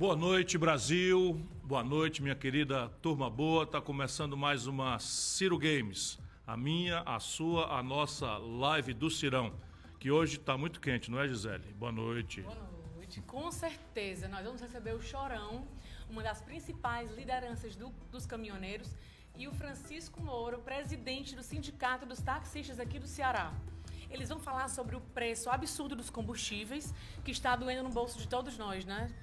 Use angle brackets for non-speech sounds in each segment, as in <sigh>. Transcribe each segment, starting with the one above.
Boa noite, Brasil. Boa noite, minha querida turma boa. Está começando mais uma Ciro Games. A minha, a sua, a nossa live do Cirão. Que hoje está muito quente, não é, Gisele? Boa noite. Boa noite. Com certeza, nós vamos receber o Chorão, uma das principais lideranças do, dos caminhoneiros, e o Francisco Moro, presidente do Sindicato dos Taxistas aqui do Ceará. Eles vão falar sobre o preço absurdo dos combustíveis, que está doendo no bolso de todos nós, né?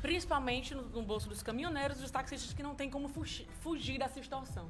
Principalmente no, no bolso dos caminhoneiros e dos taxistas que não tem como fugir, fugir dessa extorsão.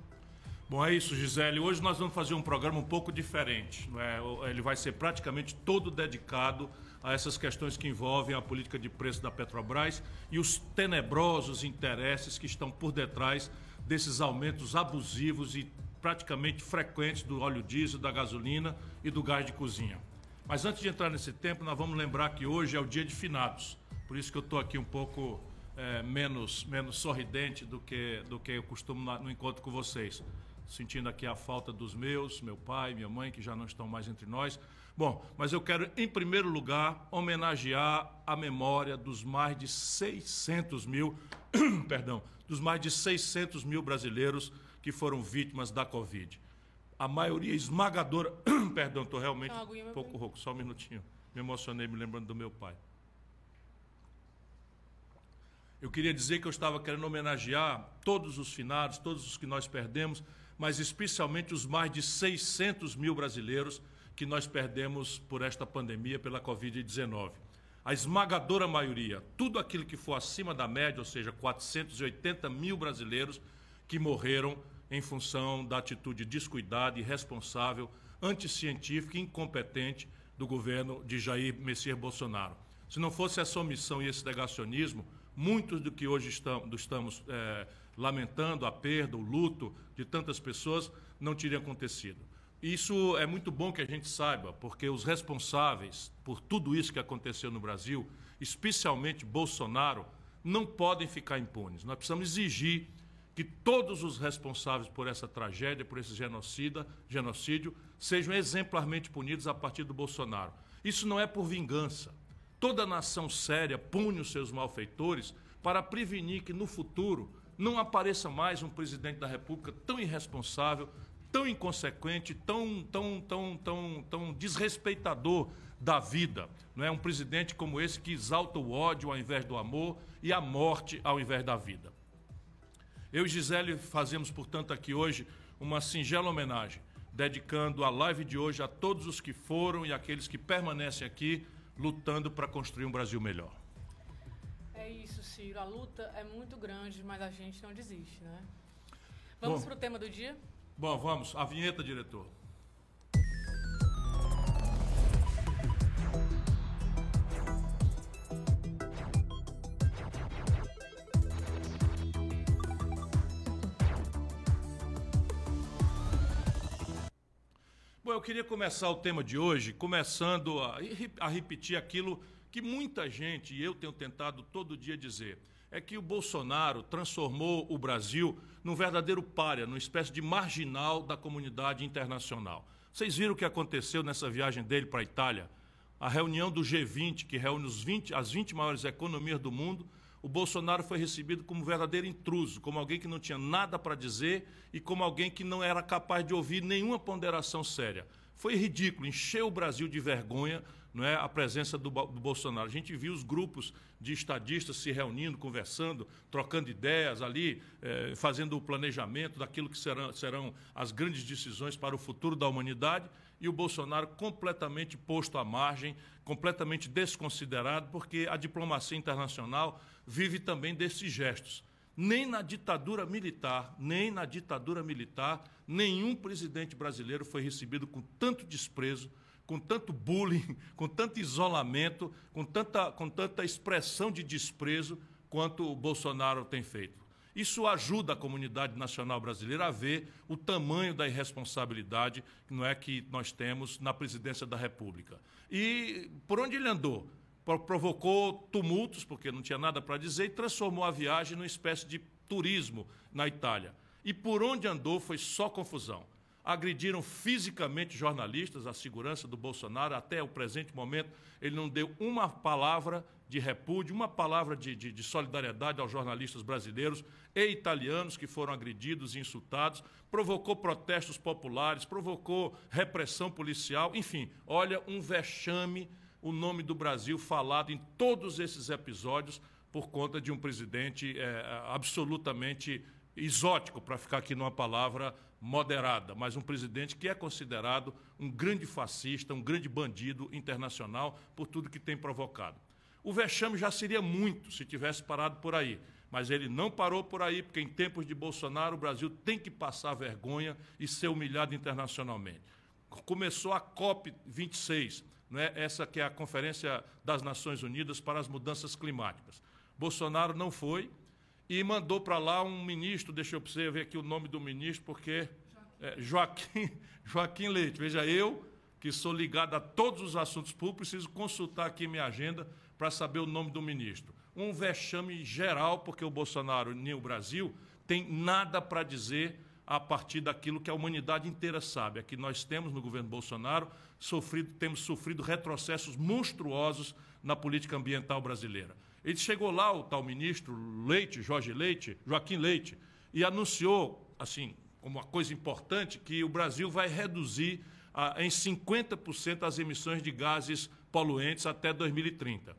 Bom, é isso, Gisele. Hoje nós vamos fazer um programa um pouco diferente. É? Ele vai ser praticamente todo dedicado a essas questões que envolvem a política de preço da Petrobras e os tenebrosos interesses que estão por detrás desses aumentos abusivos e praticamente frequentes do óleo diesel, da gasolina e do gás de cozinha. Mas antes de entrar nesse tempo, nós vamos lembrar que hoje é o dia de finados. Por isso que eu estou aqui um pouco é, menos, menos sorridente do que, do que eu costumo no encontro com vocês. Sentindo aqui a falta dos meus, meu pai, minha mãe, que já não estão mais entre nós. Bom, mas eu quero, em primeiro lugar, homenagear a memória dos mais de 600 mil, <coughs> perdão, dos mais de 600 mil brasileiros que foram vítimas da Covid. A maioria esmagadora. <coughs> perdão, estou realmente um pouco rouco, só um minutinho. Me emocionei me lembrando do meu pai. Eu queria dizer que eu estava querendo homenagear todos os finados, todos os que nós perdemos, mas especialmente os mais de 600 mil brasileiros que nós perdemos por esta pandemia, pela Covid-19. A esmagadora maioria, tudo aquilo que for acima da média, ou seja, 480 mil brasileiros que morreram em função da atitude descuidada, irresponsável, anticientífica e incompetente do governo de Jair Messias Bolsonaro. Se não fosse essa omissão e esse negacionismo, muitos do que hoje estamos, estamos é, lamentando, a perda, o luto de tantas pessoas, não teria acontecido. Isso é muito bom que a gente saiba, porque os responsáveis por tudo isso que aconteceu no Brasil, especialmente Bolsonaro, não podem ficar impunes. Nós precisamos exigir que todos os responsáveis por essa tragédia, por esse genocida, genocídio, sejam exemplarmente punidos a partir do Bolsonaro. Isso não é por vingança. Toda nação séria pune os seus malfeitores para prevenir que no futuro não apareça mais um presidente da República tão irresponsável, tão inconsequente, tão, tão, tão, tão, tão desrespeitador da vida. Não é um presidente como esse que exalta o ódio ao invés do amor e a morte ao invés da vida. Eu e Gisele fazemos, portanto, aqui hoje uma singela homenagem, dedicando a live de hoje a todos os que foram e aqueles que permanecem aqui lutando para construir um Brasil melhor. É isso, Ciro. A luta é muito grande, mas a gente não desiste, né? Vamos para o tema do dia? Bom, vamos. A vinheta, diretor. Bom, eu queria começar o tema de hoje começando a, a, repetir aquilo que muita gente, e eu tenho tentado todo dia dizer, é que o Bolsonaro transformou o Brasil num verdadeiro párea, numa espécie de marginal da comunidade internacional. Vocês viram o que aconteceu nessa viagem dele para a Itália? A reunião do G20, que reúne 20, as 20 maiores economias do mundo, o Bolsonaro foi recebido como um verdadeiro intruso, como alguém que não tinha nada para dizer e como alguém que não era capaz de ouvir nenhuma ponderação séria. Foi ridículo, encheu o Brasil de vergonha não é, a presença do, do, Bolsonaro. A gente viu os grupos de estadistas se reunindo, conversando, trocando ideias ali, eh, fazendo o planejamento daquilo que serão, serão as grandes decisões para o futuro da humanidade, e o Bolsonaro completamente posto à margem, completamente desconsiderado, porque a diplomacia internacional vive também desses gestos nem na ditadura militar, nem na ditadura militar, nenhum presidente brasileiro foi recebido com tanto desprezo, com tanto bullying, <laughs> com tanto isolamento, com tanta, com tanta expressão de desprezo quanto o Bolsonaro tem feito. Isso ajuda a comunidade nacional brasileira a ver o tamanho da irresponsabilidade não é que nós temos na presidência da República. E por onde ele andou? Provocou tumultos, porque não tinha nada para dizer, e transformou a viagem numa espécie de turismo na Itália. E por onde andou foi só confusão. agrediram fisicamente jornalistas, a segurança do Bolsonaro. Até o presente momento, ele não deu uma palavra de repúdio, uma palavra de, de, de, solidariedade aos jornalistas brasileiros e italianos que foram agredidos e insultados, provocou protestos populares, provocou repressão policial, enfim, olha, um vexame o nome do Brasil falado em todos esses episódios por conta de um presidente é, absolutamente exótico, para ficar aqui numa palavra moderada, mas um presidente que é considerado um grande fascista, um grande bandido internacional por tudo que tem provocado. O vexame já seria muito se tivesse parado por aí, mas ele não parou por aí, porque em tempos de Bolsonaro o Brasil tem que passar vergonha e ser humilhado internacionalmente. Começou a COP 26, né, essa que é a Conferência das Nações Unidas para as Mudanças Climáticas. Bolsonaro não foi, e mandou para lá um ministro, deixa eu ver aqui o nome do ministro, porque é, Joaquim, <laughs> Joaquim Leite. Veja, eu, que sou ligado a todos os assuntos públicos, preciso consultar aqui minha agenda para saber o nome do ministro. Um vexame geral, porque o Bolsonaro nem o Brasil tem nada para dizer a partir daquilo que a humanidade inteira sabe. Aqui nós temos no governo Bolsonaro sofrido, temos sofrido retrocessos monstruosos na política ambiental brasileira. Ele chegou lá, o tal ministro Leite, Jorge Leite, Joaquim Leite, e anunciou, assim, como uma coisa importante, que o Brasil vai reduzir ah, em 50% as emissões de gases poluentes até 2030.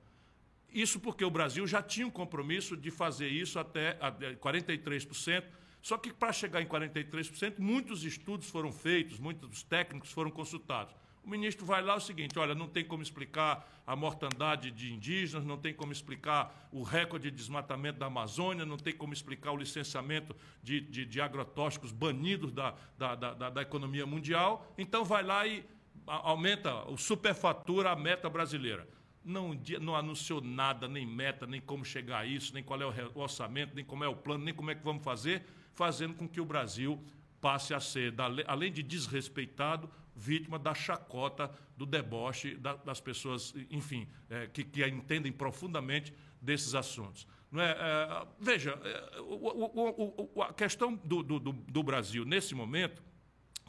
Isso porque o Brasil já tinha um compromisso de fazer isso até 43%, só que para chegar em 43%, muitos estudos foram feitos, muitos técnicos foram consultados. O ministro vai lá é o seguinte: olha, não tem como explicar a mortandade de indígenas, não tem como explicar o recorde de desmatamento da Amazônia, não tem como explicar o licenciamento de, de, de agrotóxicos banidos da, da, da, da economia mundial. Então vai lá e aumenta o superfatura a meta brasileira. Não, não anunciou nada, nem meta, nem como chegar a isso, nem qual é o orçamento, nem como é o plano, nem como é que vamos fazer, fazendo com que o Brasil passe a ser, além de desrespeitado, vítima da chacota, do deboche das pessoas, enfim, é, que, que, entendem profundamente desses assuntos. Não é, é veja, é, o, o, a questão do, do, do, Brasil nesse momento,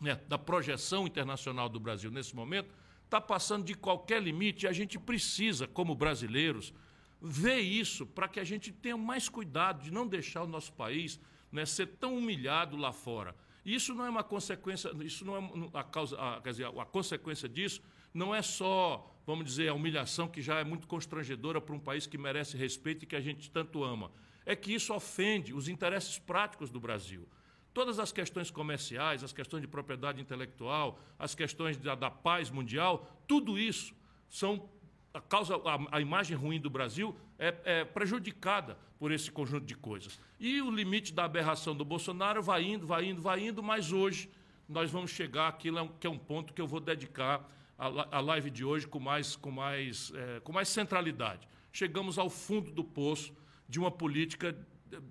né, da projeção internacional do Brasil nesse momento, está passando de qualquer limite e a gente precisa, como brasileiros, ver isso para que a gente tenha mais cuidado de não deixar o nosso país né, ser tão humilhado lá fora. Isso não é uma consequência, isso não é a causa, a, quer dizer, a consequência disso não é só, vamos dizer, a humilhação que já é muito constrangedora para um país que merece respeito e que a gente tanto ama. É que isso ofende os interesses práticos do Brasil. Todas as questões comerciais, as questões de propriedade intelectual, as questões da, da paz mundial, tudo isso são a causa, a, a, imagem ruim do Brasil é, é, prejudicada por esse conjunto de coisas. E o limite da aberração do Bolsonaro vai indo, vai indo, vai indo, mas hoje nós vamos chegar àquilo que é um ponto que eu vou dedicar a live de hoje com mais, com, mais, é, com mais centralidade. Chegamos ao fundo do poço de uma política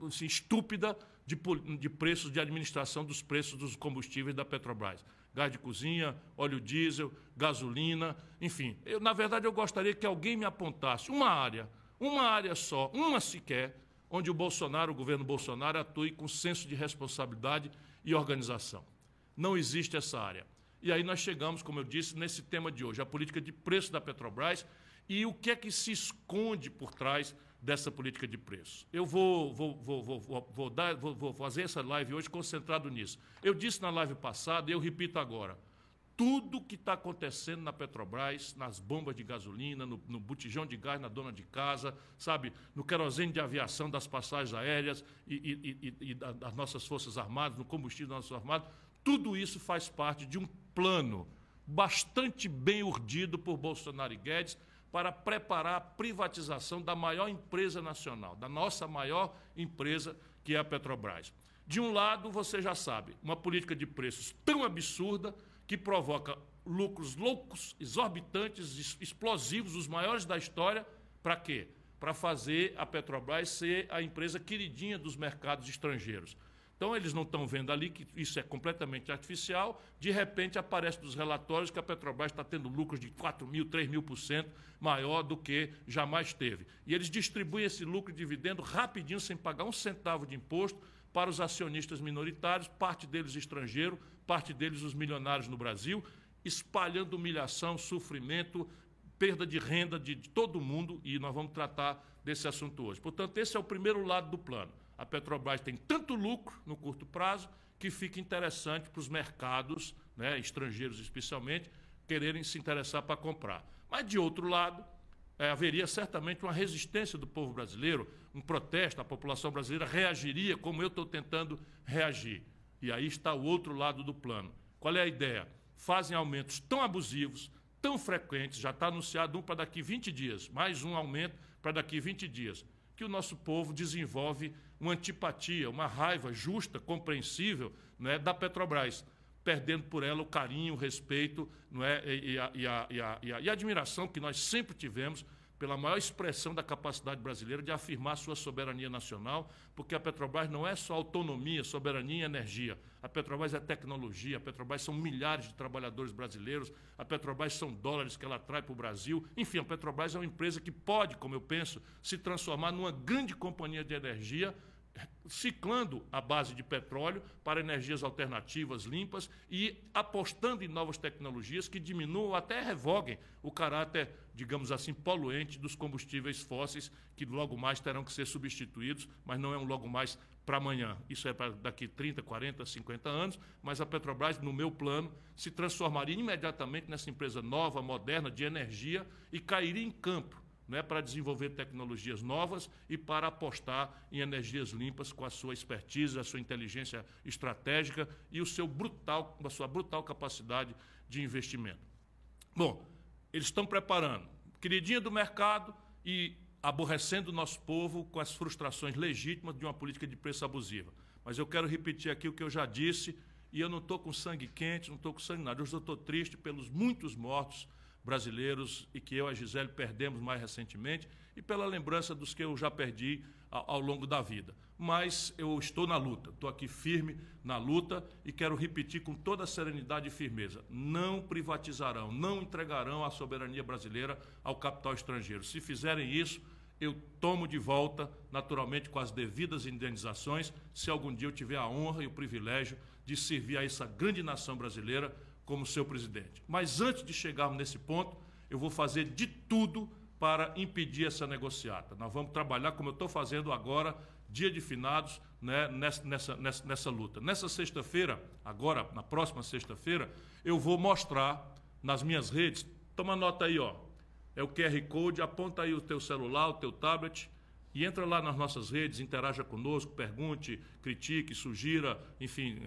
assim, estúpida de, de preços de administração dos preços dos combustíveis da Petrobras gás de cozinha, óleo diesel, gasolina, enfim. Eu, na verdade, eu gostaria que alguém me apontasse uma área, uma área só, uma sequer, onde o Bolsonaro, o governo Bolsonaro, atue com senso de responsabilidade e organização. Não existe essa área. E aí nós chegamos, como eu disse, nesse tema de hoje, a política de preço da Petrobras e o que é que se esconde por trás dessa política de preço. Eu vou, vou, vou, vou, vou, dar, vou, vou fazer essa live hoje concentrado nisso. Eu disse na live passada e eu repito agora. Tudo que está acontecendo na Petrobras, nas bombas de gasolina, no, no botijão de gás na dona de casa, sabe, no querosene de aviação das passagens aéreas e, e, e, e das nossas Forças Armadas, no combustível das nossas Armadas, tudo isso faz parte de um plano bastante bem urdido por Bolsonaro e Guedes, para preparar a privatização da maior empresa nacional, da nossa maior empresa, que é a Petrobras. De um lado, você já sabe, uma política de preços tão absurda que provoca lucros loucos, exorbitantes, explosivos, os maiores da história, para quê? Para fazer a Petrobras ser a empresa queridinha dos mercados estrangeiros. Então, eles não estão vendo ali que isso é completamente artificial. De repente, aparece nos relatórios que a Petrobras está tendo lucros de 4 mil, 3 mil por cento maior do que jamais teve. E eles distribuem esse lucro e dividendo rapidinho, sem pagar um centavo de imposto, para os acionistas minoritários, parte deles estrangeiro, parte deles os milionários no Brasil, espalhando humilhação, sofrimento, perda de renda de, de todo mundo, e nós vamos tratar desse assunto hoje. Portanto, esse é o primeiro lado do plano. A Petrobras tem tanto lucro no curto prazo que fica interessante para os mercados, né, estrangeiros especialmente, quererem se interessar para comprar. Mas, de outro lado, é, haveria certamente uma resistência do povo brasileiro, um protesto, a população brasileira reagiria como eu estou tentando reagir. E aí está o outro lado do plano. Qual é a ideia? Fazem aumentos tão abusivos, tão frequentes, já está anunciado um para daqui 20 dias, mais um aumento para daqui 20 dias, que o nosso povo desenvolve uma antipatia, uma raiva justa, compreensível né, da Petrobras perdendo por ela o carinho, o respeito não é? e, a, e, a, e, a, e a admiração que nós sempre tivemos pela maior expressão da capacidade brasileira de afirmar sua soberania nacional, porque a Petrobras não é só autonomia, soberania e energia. A Petrobras é tecnologia, a Petrobras são milhares de trabalhadores brasileiros, a Petrobras são dólares que ela traz para o Brasil. Enfim, a Petrobras é uma empresa que pode, como eu penso, se transformar numa grande companhia de energia ciclando a base de petróleo para energias alternativas limpas e apostando em novas tecnologias que diminuam até revoguem o caráter, digamos assim, poluente dos combustíveis fósseis que logo mais terão que ser substituídos, mas não é um logo mais para amanhã. Isso é para daqui 30, 40, 50 anos, mas a Petrobras, no meu plano, se transformaria imediatamente nessa empresa nova, moderna, de energia e cairia em campo né, para desenvolver tecnologias novas e para apostar em energias limpas com a sua expertise, a sua inteligência estratégica e o seu brutal, a sua brutal capacidade de investimento. Bom, eles estão preparando queridinha do mercado e aborrecendo o nosso povo com as frustrações legítimas de uma política de preço abusiva. Mas eu quero repetir aqui o que eu já disse, e eu não estou com sangue quente, não estou com sangue nada. Eu estou triste pelos muitos mortos brasileiros e que eu e a Gisele perdemos mais recentemente e pela lembrança dos que eu já perdi ao, longo da vida. Mas eu estou na luta, estou aqui firme na luta e quero repetir com toda serenidade e firmeza: não privatizarão, não entregarão a soberania brasileira ao capital estrangeiro. Se fizerem isso, eu tomo de volta, naturalmente com as devidas indenizações, se algum dia eu tiver a honra e o privilégio de servir a essa grande nação brasileira como seu presidente. Mas antes de chegarmos nesse ponto, eu vou fazer de tudo para impedir essa negociata. Nós vamos trabalhar como eu estou fazendo agora, dia de finados, né, nessa, nessa, nessa, nessa luta. Nessa sexta-feira, agora, na próxima sexta-feira, eu vou mostrar nas minhas redes, toma nota aí, ó. É o QR Code, aponta aí o teu celular, o teu tablet, e entra lá nas nossas redes, interaja conosco, pergunte, critique, sugira, enfim,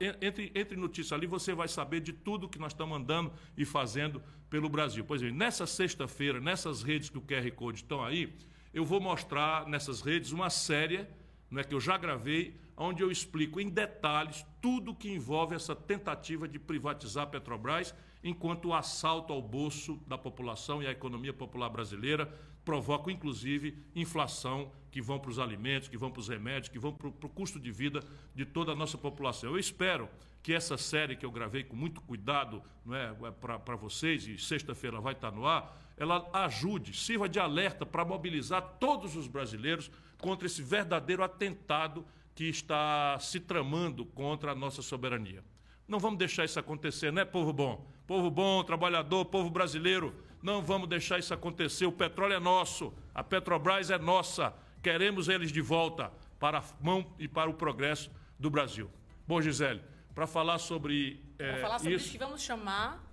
é, entre, entre notícias ali, você vai saber de tudo que nós estamos andando e fazendo pelo Brasil. Pois bem, nessa sexta-feira, nessas redes que o QR Code estão aí, eu vou mostrar nessas redes uma série né, que eu já gravei, onde eu explico em detalhes tudo que envolve essa tentativa de privatizar a Petrobras, enquanto o assalto ao bolso da população e à economia popular brasileira provocam, inclusive, inflação que vão para os alimentos, que vão para os remédios, que vão para o custo de vida de toda a nossa população. Eu espero que essa série que eu gravei com muito cuidado é, para vocês, e sexta-feira vai estar no ar, ela ajude, sirva de alerta para mobilizar todos os brasileiros contra esse verdadeiro atentado que está se tramando contra a nossa soberania. Não vamos deixar isso acontecer, né, povo bom? Povo bom, trabalhador, povo brasileiro, não vamos deixar isso acontecer. O petróleo é nosso, a Petrobras é nossa. Queremos eles de volta para a mão e para o progresso do Brasil. Bom, Gisele, para falar sobre. É, para falar sobre isso que vamos chamar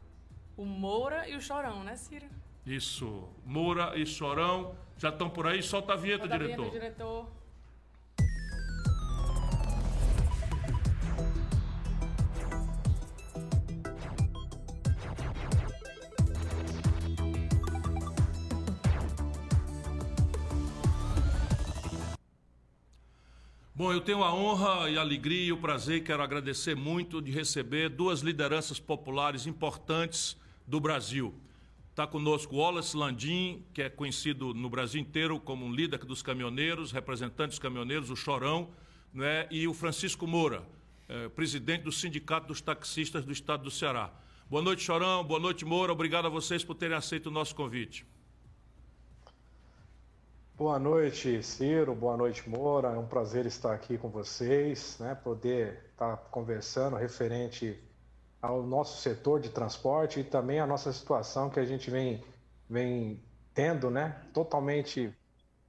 o Moura e o Chorão, né, Ciro? Isso. Moura e Chorão já estão por aí. Solta a vinheta, Solta diretor. A vinheta, diretor. Bom, eu tenho a honra e a alegria e o prazer, quero agradecer muito de receber duas lideranças populares importantes do Brasil. Está conosco Wallace Landim, que é conhecido no Brasil inteiro como um líder dos caminhoneiros, representante dos caminhoneiros, o Chorão, né? e o Francisco Moura, é, presidente do Sindicato dos Taxistas do Estado do Ceará. Boa noite, Chorão. Boa noite, Moura. Obrigado a vocês por terem aceito o nosso convite. Boa noite, Ciro. Boa noite, Moura. É um prazer estar aqui com vocês, né? Poder estar conversando referente ao nosso setor de transporte e também a nossa situação que a gente vem, vem tendo, né? Totalmente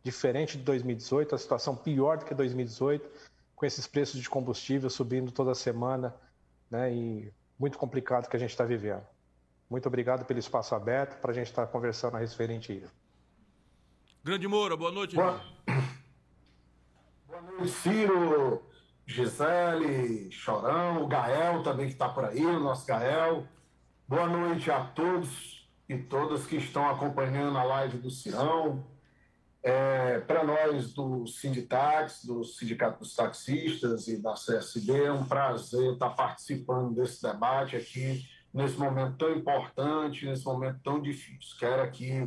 diferente de 2018, a situação pior do que 2018, com esses preços de combustível subindo toda semana, né? E muito complicado que a gente está vivendo. Muito obrigado pelo espaço aberto para a gente estar conversando a referente a isso. Grande Moura, boa noite. Boa, <clears throat> boa noite, Ciro, Gisele, Chorão, o Gael também que está por aí, o nosso Gael. Boa noite a todos e todas que estão acompanhando a live do Cirão. É, Para nós do Sinditax, do Sindicato dos Taxistas e da CSB, é um prazer estar participando desse debate aqui, nesse momento tão importante, nesse momento tão difícil. Quero aqui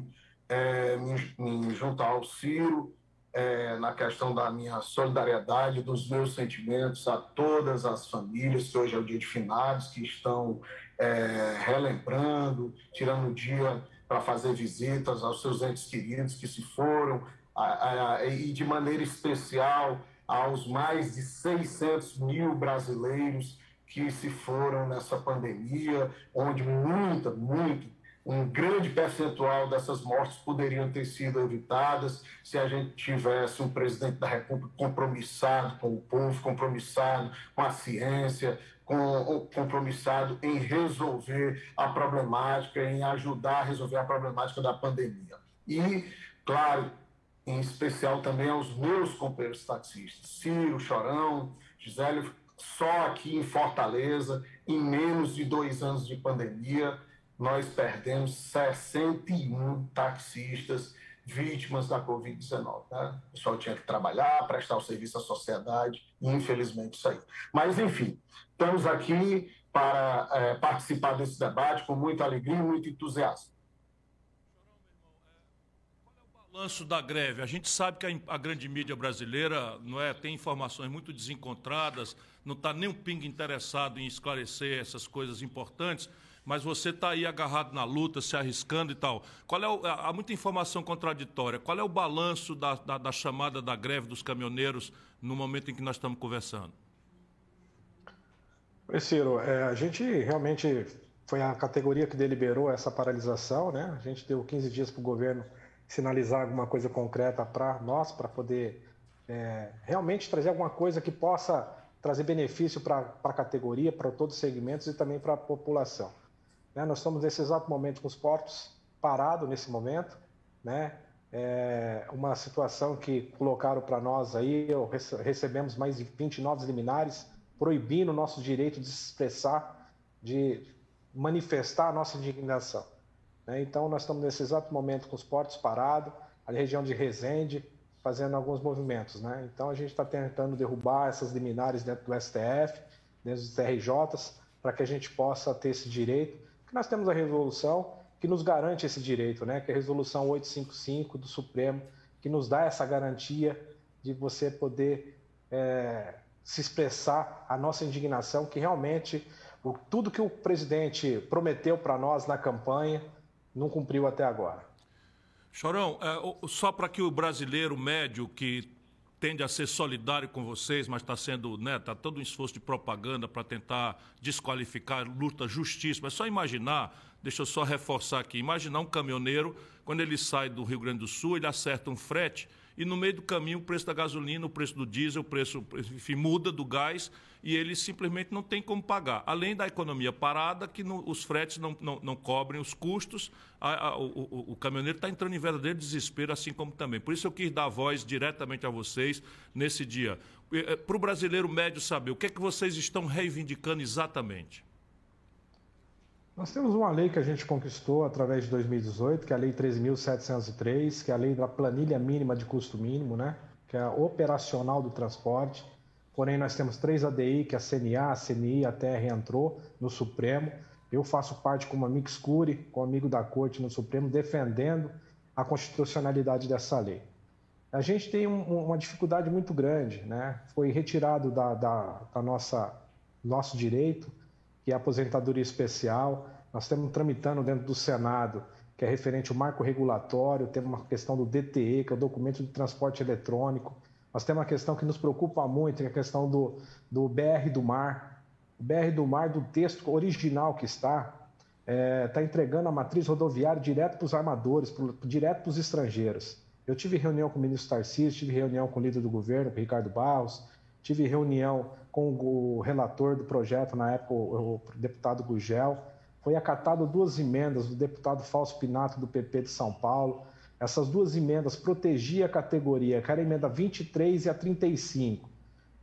é, me, me juntar ao Ciro é, na questão da minha solidariedade, dos meus sentimentos a todas as famílias, que hoje é o dia de finados, que estão é, relembrando, tirando o dia para fazer visitas aos seus entes queridos que se foram, a, a, e de maneira especial aos mais de 600 mil brasileiros que se foram nessa pandemia, onde muita, muito um grande percentual dessas mortes poderiam ter sido evitadas se a gente tivesse um presidente da República compromissado com o povo, compromissado com a ciência, com, compromissado em resolver a problemática, em ajudar a resolver a problemática da pandemia. E, claro, em especial também aos meus companheiros taxistas, Ciro, Chorão, Gisele, só aqui em Fortaleza, em menos de dois anos de pandemia, nós perdemos 61 taxistas vítimas da Covid-19. Né? O pessoal tinha que trabalhar, prestar o serviço à sociedade, e infelizmente aí. Mas, enfim, estamos aqui para é, participar desse debate com muita alegria e muito entusiasmo. balanço da greve. A gente sabe que a, grande mídia brasileira não é, tem informações muito desencontradas, não está nem um pingo interessado em esclarecer essas coisas importantes mas você está aí agarrado na luta, se arriscando e tal. Qual é o, há muita informação contraditória. Qual é o balanço da, da, da chamada da greve dos caminhoneiros no momento em que nós estamos conversando? Oi, Ciro, é, a gente realmente foi a categoria que deliberou essa paralisação, né? A gente deu 15 dias para o governo sinalizar alguma coisa concreta para nós, para poder é, realmente trazer alguma coisa que possa trazer benefício para a categoria, para todos os segmentos e também para a população. Né? Nós estamos nesse exato momento com os portos parados nesse momento, né? É uma situação que colocaram para nós aí, recebemos mais de 20 novos liminares, proibindo o nosso direito de se expressar, de manifestar a nossa indignação. Né? Então, nós estamos nesse exato momento com os portos parados, a região de Resende, fazendo alguns movimentos. Né? Então, a gente está tentando derrubar essas liminares dentro do STF, dentro dos TRJs, para que a gente possa ter esse direito nós temos a resolução que nos garante esse direito, né? que é a resolução 855 do Supremo, que nos dá essa garantia de você poder é, se expressar a nossa indignação, que realmente o, tudo que o presidente prometeu para nós na campanha não cumpriu até agora. Chorão, é, só para que o brasileiro médio que tende a ser solidário com vocês, mas está sendo, né, está todo um esforço de propaganda para tentar desqualificar luta justíssima. É só imaginar, deixa eu só reforçar aqui, imaginar um caminhoneiro, quando ele sai do Rio Grande do Sul, ele acerta um frete e no meio do caminho o preço da gasolina, o preço do diesel, o preço, enfim, muda do gás e ele simplesmente não tem como pagar. Além da economia parada, que os fretes não, não, não, cobrem os custos, a, a, o, o, o, caminhoneiro está entrando em verdadeiro desespero, assim como também. Por isso eu quis dar voz diretamente a vocês nesse dia. Eh, Para o brasileiro médio saber, o que é que vocês estão reivindicando exatamente? Nós temos uma lei que a gente conquistou através de 2018, que é a Lei 13.703, que é a lei da planilha mínima de custo mínimo, né? que é a operacional do transporte. Porém, nós temos três ADI, que é a CNA, a CNI, a TR entrou no Supremo. Eu faço parte como amigo escure, como amigo da Corte no Supremo, defendendo a constitucionalidade dessa lei. A gente tem um, uma dificuldade muito grande, né? Foi retirado da, da, da nossa nosso direito que é a aposentadoria especial. Nós estamos tramitando dentro do Senado que é referente ao marco regulatório, temos uma questão do DTE, que é o documento de transporte eletrônico. Nós temos uma questão que nos preocupa muito, que é a questão do, do BR do mar. O BR do mar, do texto original que está, está é, tá entregando a matriz rodoviária direto para os armadores, pro, direto para os estrangeiros. Eu tive reunião com o ministro Tarcísio, tive reunião com o líder do governo, Ricardo Barros, tive reunião com o relator do projeto, na época, o, o deputado Gugel. Foi acatado duas emendas do deputado Fausto Pinato, do PP de São Paulo. Essas duas emendas protegiam a categoria, que era a emenda 23 e a 35.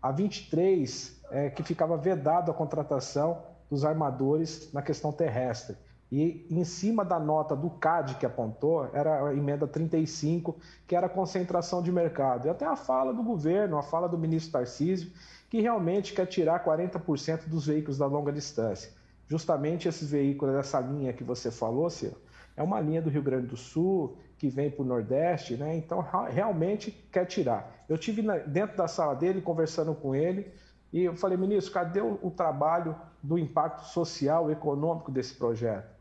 A 23 é que ficava vedado a contratação dos armadores na questão terrestre. E em cima da nota do CAD que apontou, era a emenda 35, que era a concentração de mercado. E até a fala do governo, a fala do ministro Tarcísio, que realmente quer tirar 40% dos veículos da longa distância. Justamente esses veículos dessa linha que você falou, Ciro, é uma linha do Rio Grande do Sul que vem para o Nordeste, né? Então realmente quer tirar. Eu tive dentro da sala dele conversando com ele e eu falei, ministro, cadê o, o trabalho do impacto social e econômico desse projeto?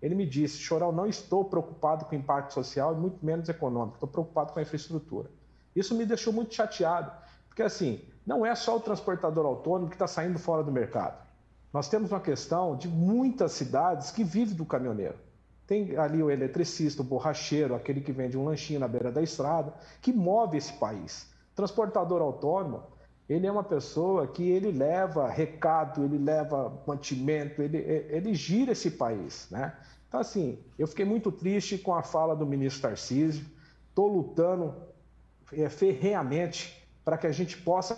Ele me disse, Chorão, não estou preocupado com o impacto social e muito menos econômico, estou preocupado com a infraestrutura. Isso me deixou muito chateado, porque assim, não é só o transportador autônomo que está saindo fora do mercado. Nós temos uma questão de muitas cidades que vivem do caminhoneiro. Tem ali o eletricista, o borracheiro, aquele que vende um lanchinho na beira da estrada, que move esse país. Transportador autônomo, ele é uma pessoa que ele leva recado, ele leva mantimento, ele, ele gira esse país, né? Então, assim, eu fiquei muito triste com a fala do ministro Tarcísio, estou lutando é, ferreamente para que a gente possa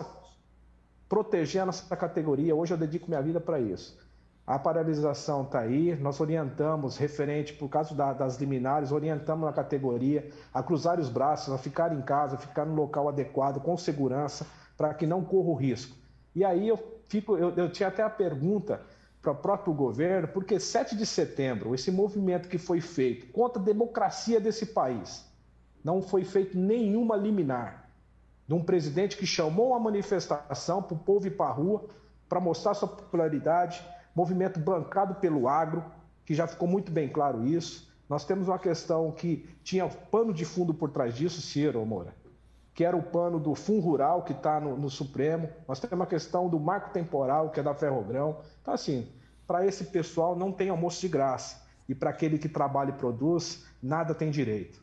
proteger a nossa categoria. Hoje eu dedico minha vida para isso. A paralisação está aí, nós orientamos, referente, por causa da, das liminares, orientamos a categoria a cruzar os braços, a ficar em casa, a ficar no local adequado, com segurança, para que não corra o risco. E aí eu fico, eu, eu tinha até a pergunta para o próprio governo, porque 7 de setembro, esse movimento que foi feito contra a democracia desse país, não foi feito nenhuma liminar de um presidente que chamou uma manifestação para o povo ir para a rua para mostrar sua popularidade, movimento bancado pelo agro, que já ficou muito bem claro isso. Nós temos uma questão que tinha pano de fundo por trás disso, Ciro Moura que era o pano do Fundo Rural, que está no, no, Supremo. Nós temos uma questão do marco temporal, que é da Ferrogrão. Então, assim, para esse pessoal não tem almoço de graça. E para aquele que trabalha e produz, nada tem direito.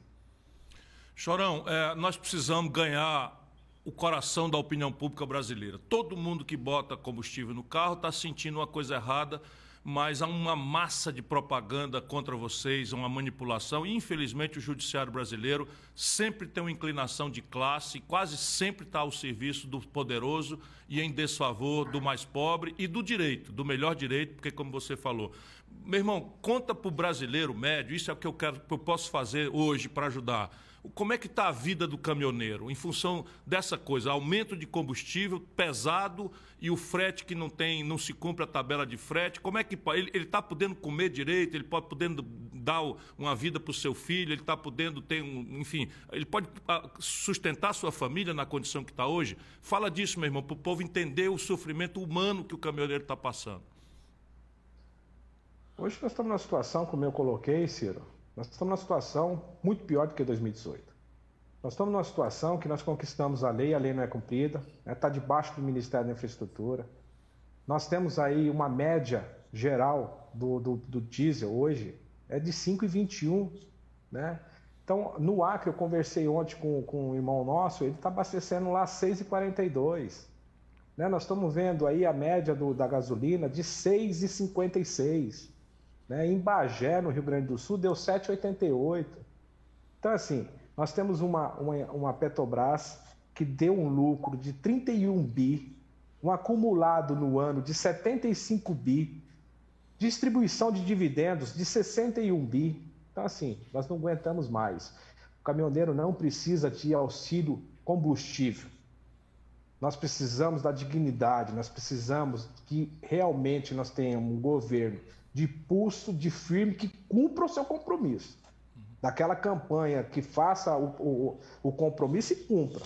Chorão, é, nós precisamos ganhar o coração da opinião pública brasileira. Todo mundo que bota combustível no carro está sentindo uma coisa errada mas há uma massa de propaganda contra vocês, uma manipulação. E, infelizmente, o judiciário brasileiro sempre tem uma inclinação de classe, quase sempre está ao serviço do poderoso e em desfavor do mais pobre e do direito, do melhor direito, porque, como você falou, meu irmão, conta para o brasileiro médio, isso é o que eu, quero, que eu posso fazer hoje para ajudar como é que está a vida do caminhoneiro em função dessa coisa, aumento de combustível pesado e o frete que não tem, não se cumpre a tabela de frete, como é que ele está podendo comer direito, ele pode podendo dar uma vida para o seu filho, ele está podendo ter um, enfim, ele pode ah, sustentar sua família na condição que está hoje? Fala disso, meu irmão, para o povo entender o sofrimento humano que o caminhoneiro está passando. Hoje nós estamos numa situação, como eu coloquei, Ciro, nós estamos numa situação muito pior do que 2018. Nós estamos numa situação que nós conquistamos a lei, a lei não é cumprida, está né? Tá debaixo do Ministério da Infraestrutura. Nós temos aí uma média geral do, do, do diesel hoje, é de 5,21, né? Então, no Acre, eu conversei ontem com, com um irmão nosso, ele está abastecendo lá 6,42. Né? Nós estamos vendo aí a média do, da gasolina de 6,56. Né? Em Bagé, no Rio Grande do Sul, deu 7,88. Então, assim, nós temos uma, uma, uma Petrobras que deu um lucro de 31 bi, um acumulado no ano de 75 bi, distribuição de dividendos de 61 bi. Então, assim, nós não aguentamos mais. O caminhoneiro não precisa de auxílio combustível. Nós precisamos da dignidade, nós precisamos que realmente nós tenhamos um governo de pulso, de firme, que cumpra o seu compromisso. Daquela campanha que faça o, o, o compromisso e cumpra.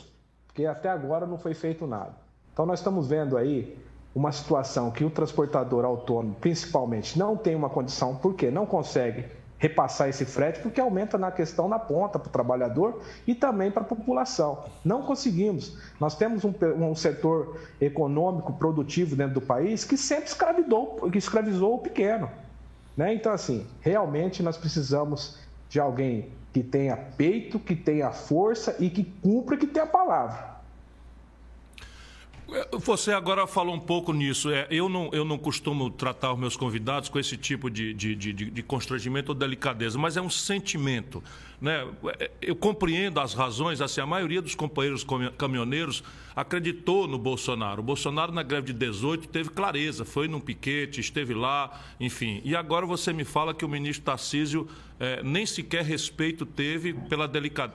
Porque até agora não foi feito nada. Então nós estamos vendo aí uma situação que o transportador autônomo, principalmente, não tem uma condição, porque não consegue repassar esse frete, porque aumenta na questão na ponta para o trabalhador e também para a população. Não conseguimos. Nós temos um, um, setor econômico produtivo dentro do país que sempre escravizou, que escravizou o pequeno. Né? Então, assim, realmente nós precisamos de alguém que tenha peito, que tenha força e que cumpra, que tenha palavra. Você agora falou um pouco nisso. É, eu, não, eu não costumo tratar os meus convidados com esse tipo de, de, de, de constrangimento ou delicadeza, mas é um sentimento. Né? Eu compreendo as razões, assim, a maioria dos companheiros caminhoneiros acreditou no Bolsonaro. O Bolsonaro, na greve de 18, teve clareza, foi num piquete, esteve lá, enfim. E agora você me fala que o ministro Tarcísio é, nem sequer respeito teve pela,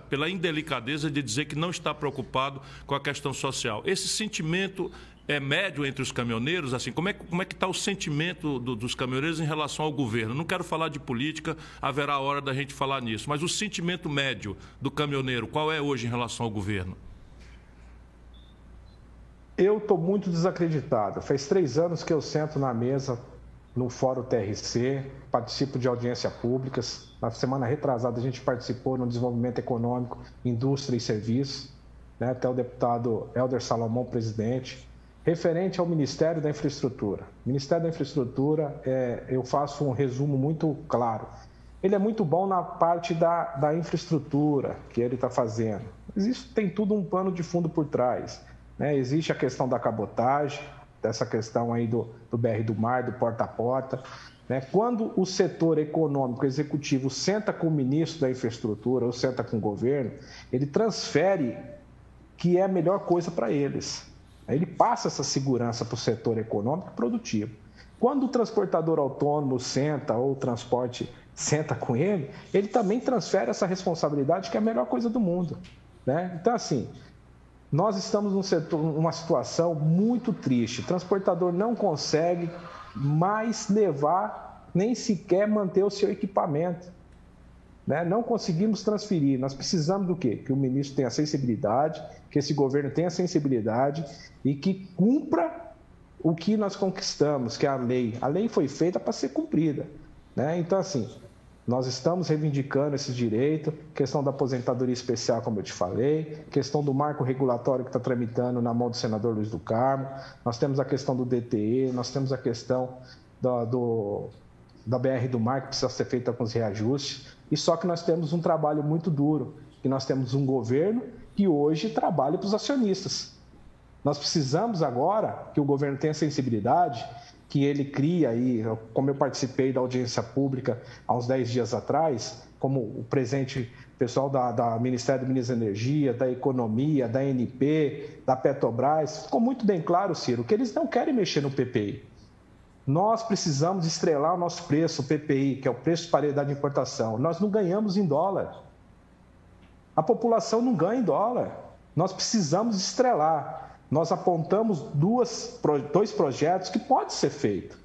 pela indelicadeza de dizer que não está preocupado com a questão social. Esse sentimento é médio entre os caminhoneiros? Assim, como é, como é que está o sentimento do, dos caminhoneiros em relação ao governo? Não quero falar de política, haverá hora da gente falar nisso, mas o sentimento médio do caminhoneiro, qual é hoje em relação ao governo? Eu estou muito desacreditado. Faz três anos que eu sento na mesa no Fórum TRC, participo de audiências públicas. Na semana retrasada, a gente participou no desenvolvimento econômico, indústria e serviços, né? até o deputado Helder Salomão, presidente. Referente ao Ministério da Infraestrutura. Ministério da Infraestrutura, é, eu faço um resumo muito claro. Ele é muito bom na parte da, da infraestrutura que ele está fazendo. Mas isso tem tudo um pano de fundo por trás. Né? Existe a questão da cabotagem, dessa questão aí do, do BR do Mar, do porta a porta. Né? Quando o setor econômico executivo senta com o ministro da infraestrutura ou senta com o governo, ele transfere que é a melhor coisa para eles. Ele passa essa segurança para o setor econômico e produtivo. Quando o transportador autônomo senta ou o transporte senta com ele, ele também transfere essa responsabilidade que é a melhor coisa do mundo. Né? Então, assim, nós estamos num setor, numa situação muito triste. O transportador não consegue mais levar, nem sequer manter o seu equipamento. Né? Não conseguimos transferir. Nós precisamos do quê? Que o ministro tenha sensibilidade, que esse governo tenha sensibilidade e que cumpra o que nós conquistamos, que é a lei. A lei foi feita para ser cumprida. Né? Então, assim, nós estamos reivindicando esse direito, questão da aposentadoria especial, como eu te falei, questão do marco regulatório que está tramitando na mão do senador Luiz do Carmo, nós temos a questão do DTE, nós temos a questão do, do da BR do Mar, que precisa ser feita com os reajustes, e só que nós temos um trabalho muito duro, que nós temos um governo que hoje trabalha para os acionistas. Nós precisamos agora que o governo tenha sensibilidade, que ele cria aí, como eu participei da audiência pública há uns 10 dias atrás, como o presente pessoal da, da Ministério do Minas e Energia, da Economia, da NP, da Petrobras, ficou muito bem claro, Ciro, que eles não querem mexer no PPI. Nós precisamos estrelar o nosso preço, o PPI, que é o preço de paridade de importação. Nós não ganhamos em dólar. A população não ganha em dólar. Nós precisamos estrelar. Nós apontamos duas, dois projetos que pode ser feito.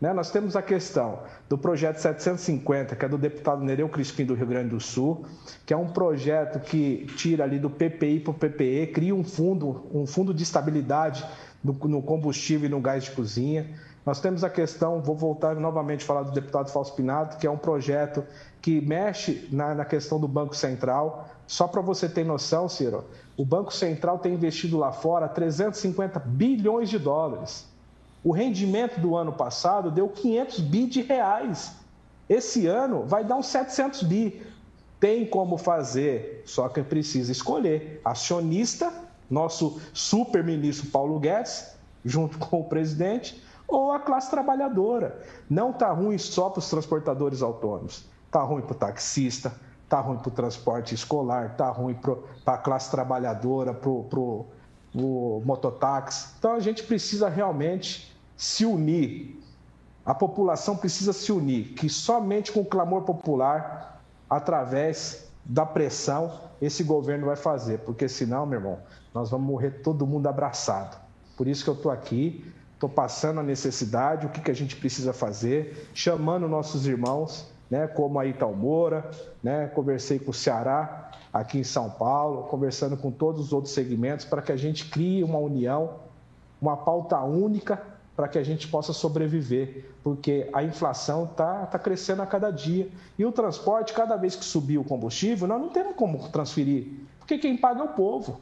Né? Nós temos a questão do projeto 750, que é do deputado Nereu Crispim do Rio Grande do Sul, que é um projeto que tira ali do PPI para o PPE, cria um fundo, um fundo de estabilidade no, combustível e no gás de cozinha. Nós temos a questão, vou voltar novamente a falar do deputado Fausto Pinato, que é um projeto que mexe na, na questão do Banco Central. Só para você ter noção, Ciro, o Banco Central tem investido lá fora 350 bilhões de dólares. O rendimento do ano passado deu 500 bi de reais. Esse ano vai dar uns 700 bi. Tem como fazer, só que precisa escolher. Acionista, nosso super-ministro Paulo Guedes, junto <laughs> com o presidente, ou a classe trabalhadora. Não está ruim só para os transportadores autônomos. Está ruim para o taxista, está ruim para o transporte escolar, está ruim para a classe trabalhadora, para o mototáxi. Então a gente precisa realmente se unir. A população precisa se unir, que somente com o clamor popular, através da pressão, esse governo vai fazer, porque senão, meu irmão, nós vamos morrer todo mundo abraçado. Por isso que eu estou aqui estou passando a necessidade, o que, que a gente precisa fazer, chamando nossos irmãos, né, como a Italmoura, né, conversei com o Ceará aqui em São Paulo, conversando com todos os outros segmentos para que a gente crie uma união, uma pauta única para que a gente possa sobreviver, porque a inflação está tá crescendo a cada dia. E o transporte, cada vez que subir o combustível, nós não temos como transferir, porque quem paga é o povo.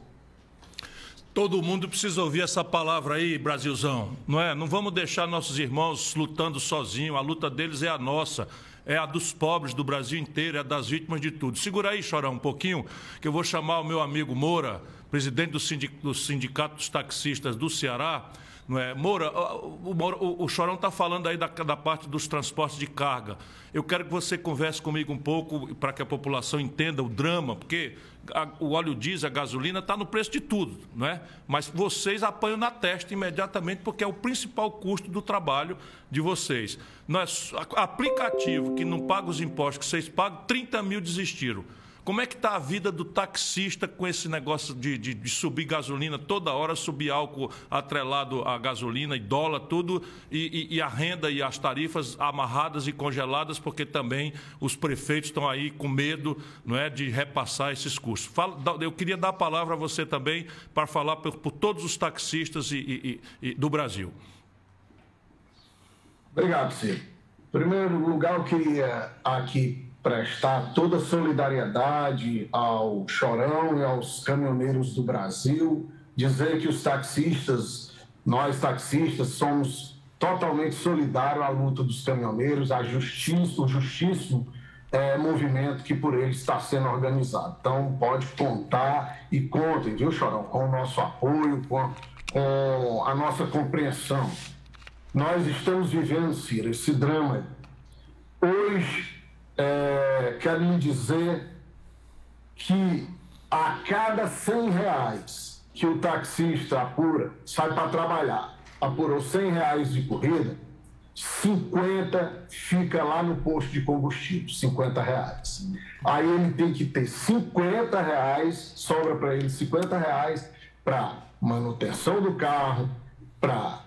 Todo mundo precisa ouvir essa palavra aí, Brasilzão, não é? Não vamos deixar nossos irmãos lutando sozinhos, a luta deles é a nossa é a dos pobres do Brasil inteiro, é a das vítimas de tudo. Segura aí, Chorão, um pouquinho, que eu vou chamar o meu amigo Moura, presidente do Sindicato dos Taxistas do Ceará, não é? Moura, o, o, o Chorão está falando aí da, da, parte dos transportes de carga. Eu quero que você converse comigo um pouco para que a população entenda o drama, porque a, o óleo diesel, a gasolina, está no preço de tudo, não é? Mas vocês apanham na testa imediatamente, porque é o principal custo do trabalho de vocês. Nós, aplicativo que não paga os impostos que vocês pagam, 30 mil desistiram. Como é que está a vida do taxista com esse negócio de, de, de, subir gasolina toda hora, subir álcool atrelado à gasolina e dólar, tudo, e, e, e, a renda e as tarifas amarradas e congeladas, porque também os prefeitos estão aí com medo não é, de repassar esses custos. Fala, eu queria dar a palavra a você também para falar por, por todos os taxistas e, e, do Brasil. Obrigado, Ciro. Em primeiro lugar, eu queria aqui prestar toda solidariedade ao Chorão e aos caminhoneiros do Brasil, dizer que os taxistas, nós taxistas, somos totalmente solidários à luta dos caminhoneiros, à justiça, o justíssimo é, movimento que por eles está sendo organizado. Então, pode contar e contem, viu, Chorão, com o nosso apoio, com, com a nossa compreensão. Nós estamos vivendo, Ciro, esse drama. Hoje, é, quero lhe dizer que a cada 100 reais que o taxista apura, sai para trabalhar, apurou 100 reais de corrida, 50 fica lá no posto de combustível, 50 reais. Aí ele tem que ter 50 reais, sobra para ele 50 reais para manutenção do carro, para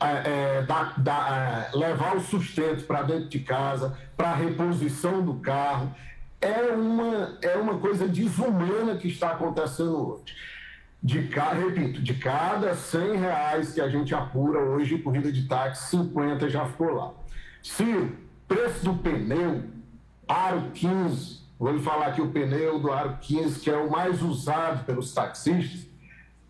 é, é, levar o sustento para dentro de casa, para a reposição do carro. É uma, é uma coisa desumana que está acontecendo hoje. De repito, de cada 100 reais que a gente apura hoje em corrida de táxi, 50 já ficou lá. Se preço do pneu, aro 15, vou lhe falar aqui o pneu do aro 15, que é o mais usado pelos taxistas,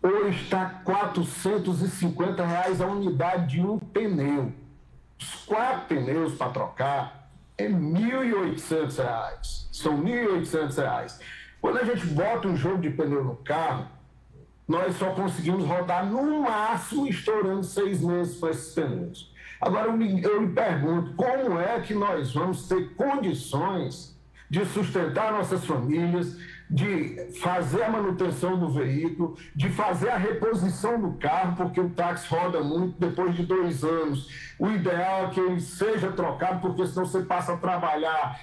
Hoje está 450 reais a unidade de um pneu. Os quatro pneus para trocar é R$ 1.800. São R$ 1.800. Quando a gente bota um jogo de pneu no carro, nós só conseguimos rodar no máximo estourando seis meses com esses pneus. Agora eu me, eu me pergunto, como é que nós vamos ter condições de sustentar nossas famílias, de fazer a manutenção do veículo, de fazer a reposição do carro, porque o táxi roda muito depois de dois anos. O ideal é que ele seja trocado, porque senão você passa a trabalhar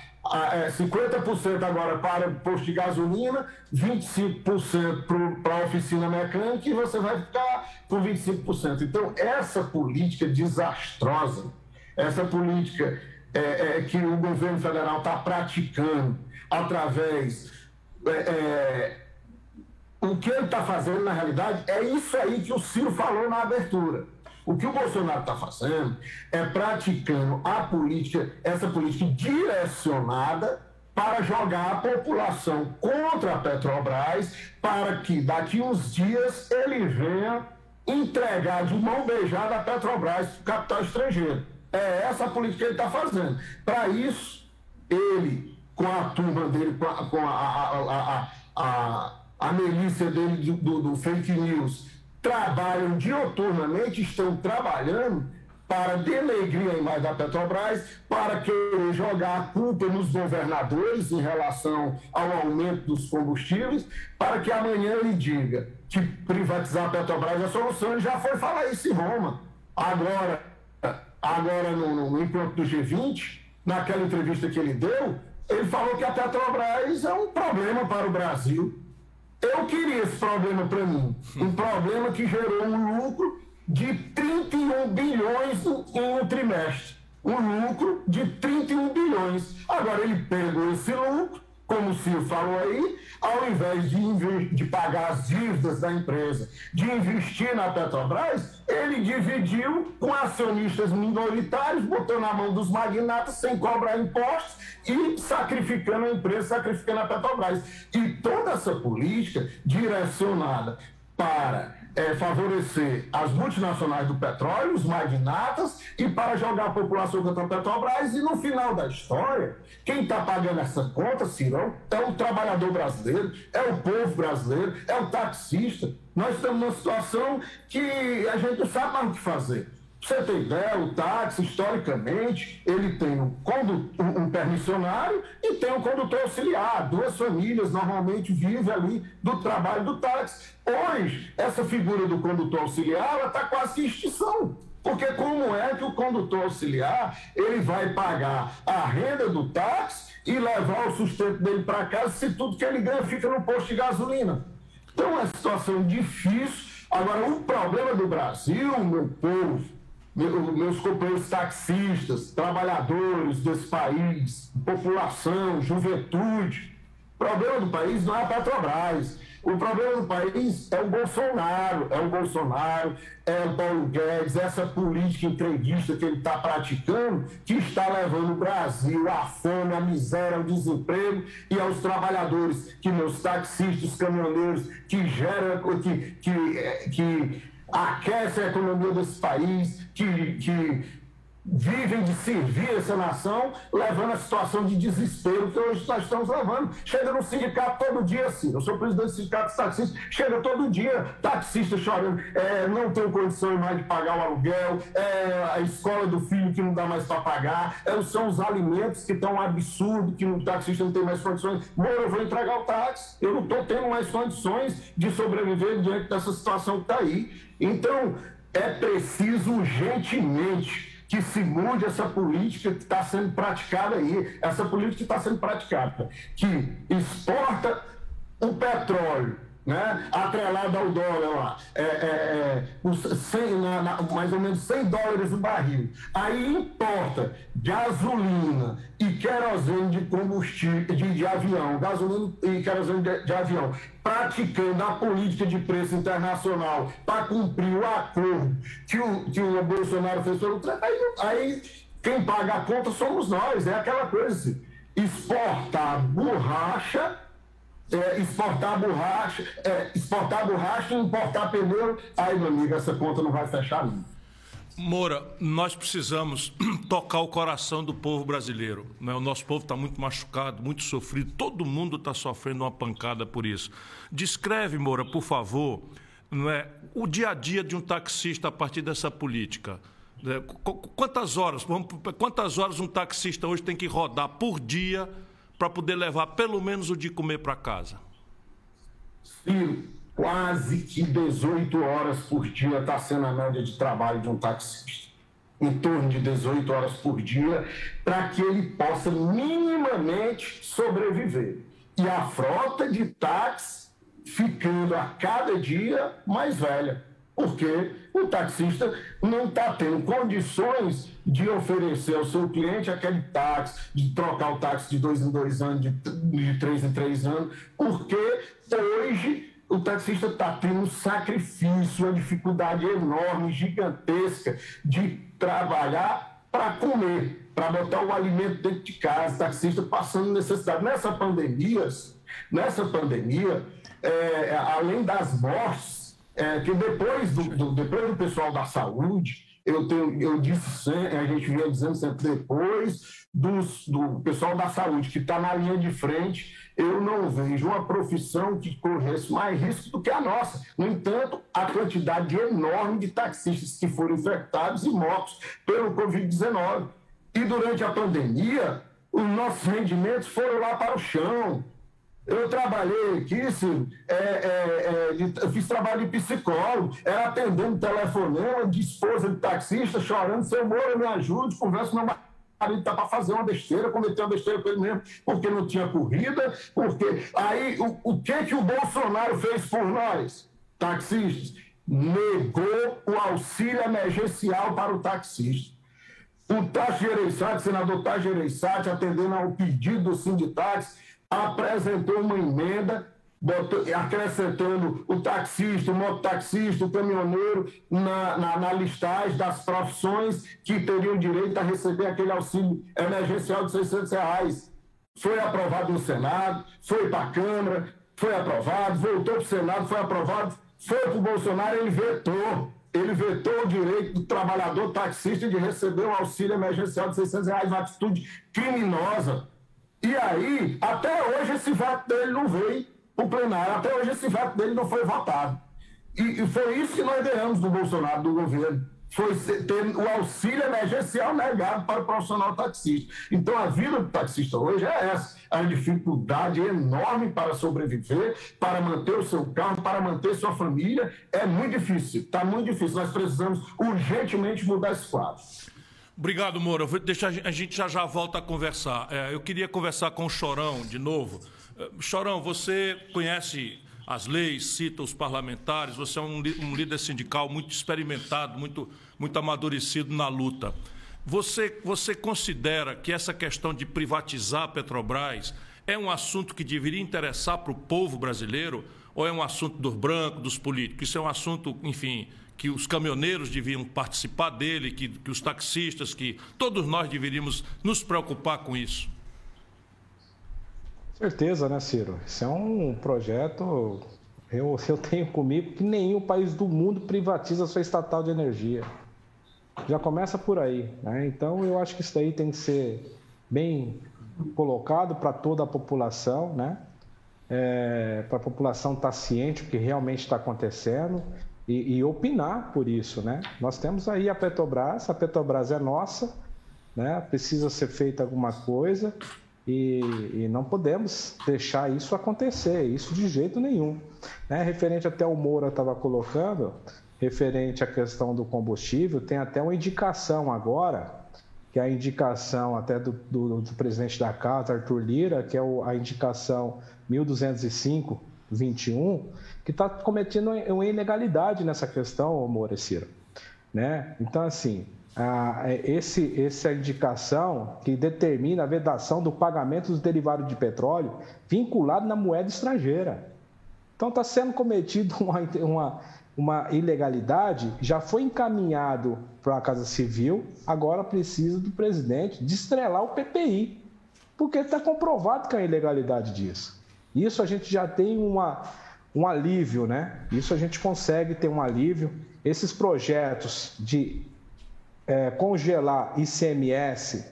é, 50% agora para posto de gasolina, 25% para a oficina mecânica e você vai ficar com 25%. Então, essa política desastrosa, essa política é, é, que o governo federal está praticando através é, é, o que ele está fazendo, na realidade, é isso aí que o Ciro falou na abertura. O que o Bolsonaro está fazendo é praticando a política, essa política direcionada para jogar a população contra a Petrobras, para que daqui uns dias ele venha entregar de mão beijada a Petrobras capital estrangeiro. É essa a política que ele está fazendo. Para isso, ele com a turma dele, com a, a, a, a, milícia dele do, do fake news, trabalham dioturnamente, estão trabalhando para denegrir a imagem da Petrobras, para querer jogar a culpa nos governadores em relação ao aumento dos combustíveis, para que amanhã ele diga que privatizar a Petrobras é a solução. Ele já foi falar isso em Roma. Agora, agora no, no encontro do G20, naquela entrevista que ele deu, ele falou que a Petrobras é um problema para o Brasil. Eu queria esse problema para mim. Um problema que gerou um lucro de 31 bilhões em um trimestre. Um lucro de 31 bilhões. Agora ele pegou esse lucro como o Ciro falou aí, ao invés de, de pagar as dívidas da empresa, de investir na Petrobras, ele dividiu com acionistas minoritários, botou na mão dos magnatas sem cobrar impostos e sacrificando a empresa, sacrificando a Petrobras. E toda essa política direcionada para é, favorecer as multinacionais do petróleo, os magnatas, e para jogar a população contra a Petrobras. E no final da história, quem está pagando essa conta, Cirão, é o trabalhador brasileiro, é o povo brasileiro, é o taxista. Nós estamos numa situação que a gente não sabe mais o que fazer. Você ter ideia, o táxi, historicamente, ele tem um, um, um permissionário e tem um condutor auxiliar. Duas famílias normalmente vivem ali do trabalho do táxi. Hoje, essa figura do condutor auxiliar está quase em extinção. Porque como é que o condutor auxiliar ele vai pagar a renda do táxi e levar o sustento dele para casa se tudo que ele ganha fica no posto de gasolina? Então é uma situação difícil. Agora, o problema do Brasil, meu povo, meus companheiros taxistas, trabalhadores desse país, população, juventude. O problema do país não é a Petrobras. O problema do país é o Bolsonaro, é o Bolsonaro, é o Paulo Guedes, essa política entreguista que ele está praticando, que está levando o Brasil à fome, à miséria, ao desemprego e aos trabalhadores, que meus taxistas, caminhoneiros, que geram, que, que, é, que aquece a economia desse país, que, que vivem de servir essa nação, levando a situação de desespero que hoje nós estamos levando. Chega no sindicato todo dia, assim. Eu sou presidente do sindicato dos taxistas, chega todo dia, taxista chorando, é, não tenho condição mais de pagar o aluguel, é, a escola do filho que não dá mais para pagar, é, são os alimentos que estão um absurdo, que o taxista não tem mais condições. Moro, eu vou entregar o táxi, eu não estou tendo mais condições de sobreviver diante dessa situação que está aí. Então, é preciso urgentemente que se mude essa política que está sendo praticada aí, essa política que está sendo praticada, que exporta o petróleo né? atrelado ao dólar lá, é, é, é, 100, na, na, mais ou menos 100 dólares o barril. Aí importa gasolina e querosene de combustível, de, de avião, gasolina e querosene de, de, avião, praticando a política de preço internacional para cumprir o acordo que o, que o Bolsonaro fez pelo aí, aí quem paga a conta somos nós, é aquela coisa. Assim, exportar borracha é, exportar borracha, é, exportar borracha e importar pneu, aí, meu amigo, essa conta não vai fechar nunca. Moura, nós precisamos <clears throat> tocar o coração do povo brasileiro. Né? O nosso povo está muito machucado, muito sofrido, todo mundo está sofrendo uma pancada por isso. Descreve, Moura, por favor, não é, o dia a dia de um taxista a partir dessa política. Né? Quantas horas, quantas horas um taxista hoje tem que rodar por dia para poder levar pelo menos o de comer para casa? Sim, quase que 18 horas por dia está sendo a média de trabalho de um taxista. Em torno de 18 horas por dia, para que ele possa minimamente sobreviver. E a frota de táxi ficando a cada dia mais velha porque o taxista não está tendo condições de oferecer ao seu cliente aquele táxi, de trocar o táxi de dois em dois anos, de, de três em três anos, porque hoje o taxista está tendo um sacrifício, uma dificuldade enorme, gigantesca de trabalhar para comer, para botar o alimento dentro de casa, o taxista passando necessidade. Nessa pandemia, nessa pandemia, é, além das mortes, é, que depois do, do, depois do pessoal da saúde, eu, tenho, eu disse a gente vinha dizendo sempre, depois dos, do pessoal da saúde que está na linha de frente, eu não vejo uma profissão que corresse mais risco do que a nossa. No entanto, a quantidade enorme de taxistas que foram infectados e mortos pelo Covid-19. E durante a pandemia, os nossos rendimentos foram lá para o chão. Eu trabalhei aqui, Ciro, é, é, é, eu fiz trabalho de psicólogo, era atendendo telefonema de esposa de taxista, chorando, seu Moura, me ajude, conversa com meu marido está para fazer uma besteira, cometeu uma besteira com ele mesmo, porque não tinha corrida, porque aí o, o que que o Bolsonaro fez por nós, taxistas? Negou o auxílio emergencial para o taxista. O Tacho Gereissati, senador Tacho atendendo ao pedido do Sinditax, apresentou uma emenda botou, acrescentando o taxista, o mototaxista, o caminhoneiro na, na, na, listagem das profissões que teriam direito a receber aquele auxílio emergencial de 600 reais. Foi aprovado no Senado, foi para a Câmara, foi aprovado, voltou para o Senado, foi aprovado, foi para o Bolsonaro, ele vetou. Ele vetou o direito do trabalhador taxista de receber um auxílio emergencial de 600 reais, uma atitude criminosa. E aí, até hoje, esse voto dele não veio o plenário. Até hoje esse veto dele não foi votado. E, e foi isso que nós ganhamos do Bolsonaro, do governo. Foi ter o auxílio emergencial negado para o profissional taxista. Então a vida do taxista hoje é essa. A dificuldade enorme para sobreviver, para manter o seu carro, para manter sua família. É muito difícil. Está muito difícil. Nós precisamos urgentemente mudar esse quadro. Obrigado, Moura. Deixa, a gente já já volta a conversar. É, eu queria conversar com o Chorão de novo. Chorão, você conhece as leis, cita os parlamentares, você é um, um líder sindical muito experimentado, muito, muito amadurecido na luta. Você, você considera que essa questão de privatizar a Petrobras é um assunto que deveria interessar para o povo brasileiro ou é um assunto dos brancos, dos políticos? Isso é um assunto, enfim, que os caminhoneiros deviam participar dele, que, que os taxistas, que todos nós deveríamos nos preocupar com isso? Certeza, né, Ciro? Isso é um projeto. Eu, <laughs> eu tenho comigo que nenhum país do mundo privatiza sua estatal de energia. Já começa por aí. Né? Então, eu acho que isso daí tem que ser bem colocado para toda a população, né? É, para a população estar tá ciente do que realmente está acontecendo e, e, opinar por isso, né? Nós temos aí a Petrobras, a Petrobras é nossa, né? Precisa ser feita alguma coisa e, e, não podemos deixar isso acontecer, isso de jeito nenhum. Né? Referente até o Moura estava colocando, referente à questão do combustível, tem até uma indicação agora, que é a indicação até do, do, do presidente da casa, Arthur Lira, que é o, a indicação 1205-21, que está cometendo uma ilegalidade nessa questão, Moura Ciro. Né? Então, assim, é esse, essa indicação que determina a vedação do pagamento dos derivados de petróleo vinculado na moeda estrangeira. Então está sendo cometido <laughs> uma, uma, uma ilegalidade, já foi encaminhado para a Casa Civil, agora precisa do presidente de estrelar o PPI, porque está comprovado que é a ilegalidade disso. Isso a gente já tem uma, um alívio, né? Isso a gente consegue ter um alívio. Esses projetos de é, congelar ICMS,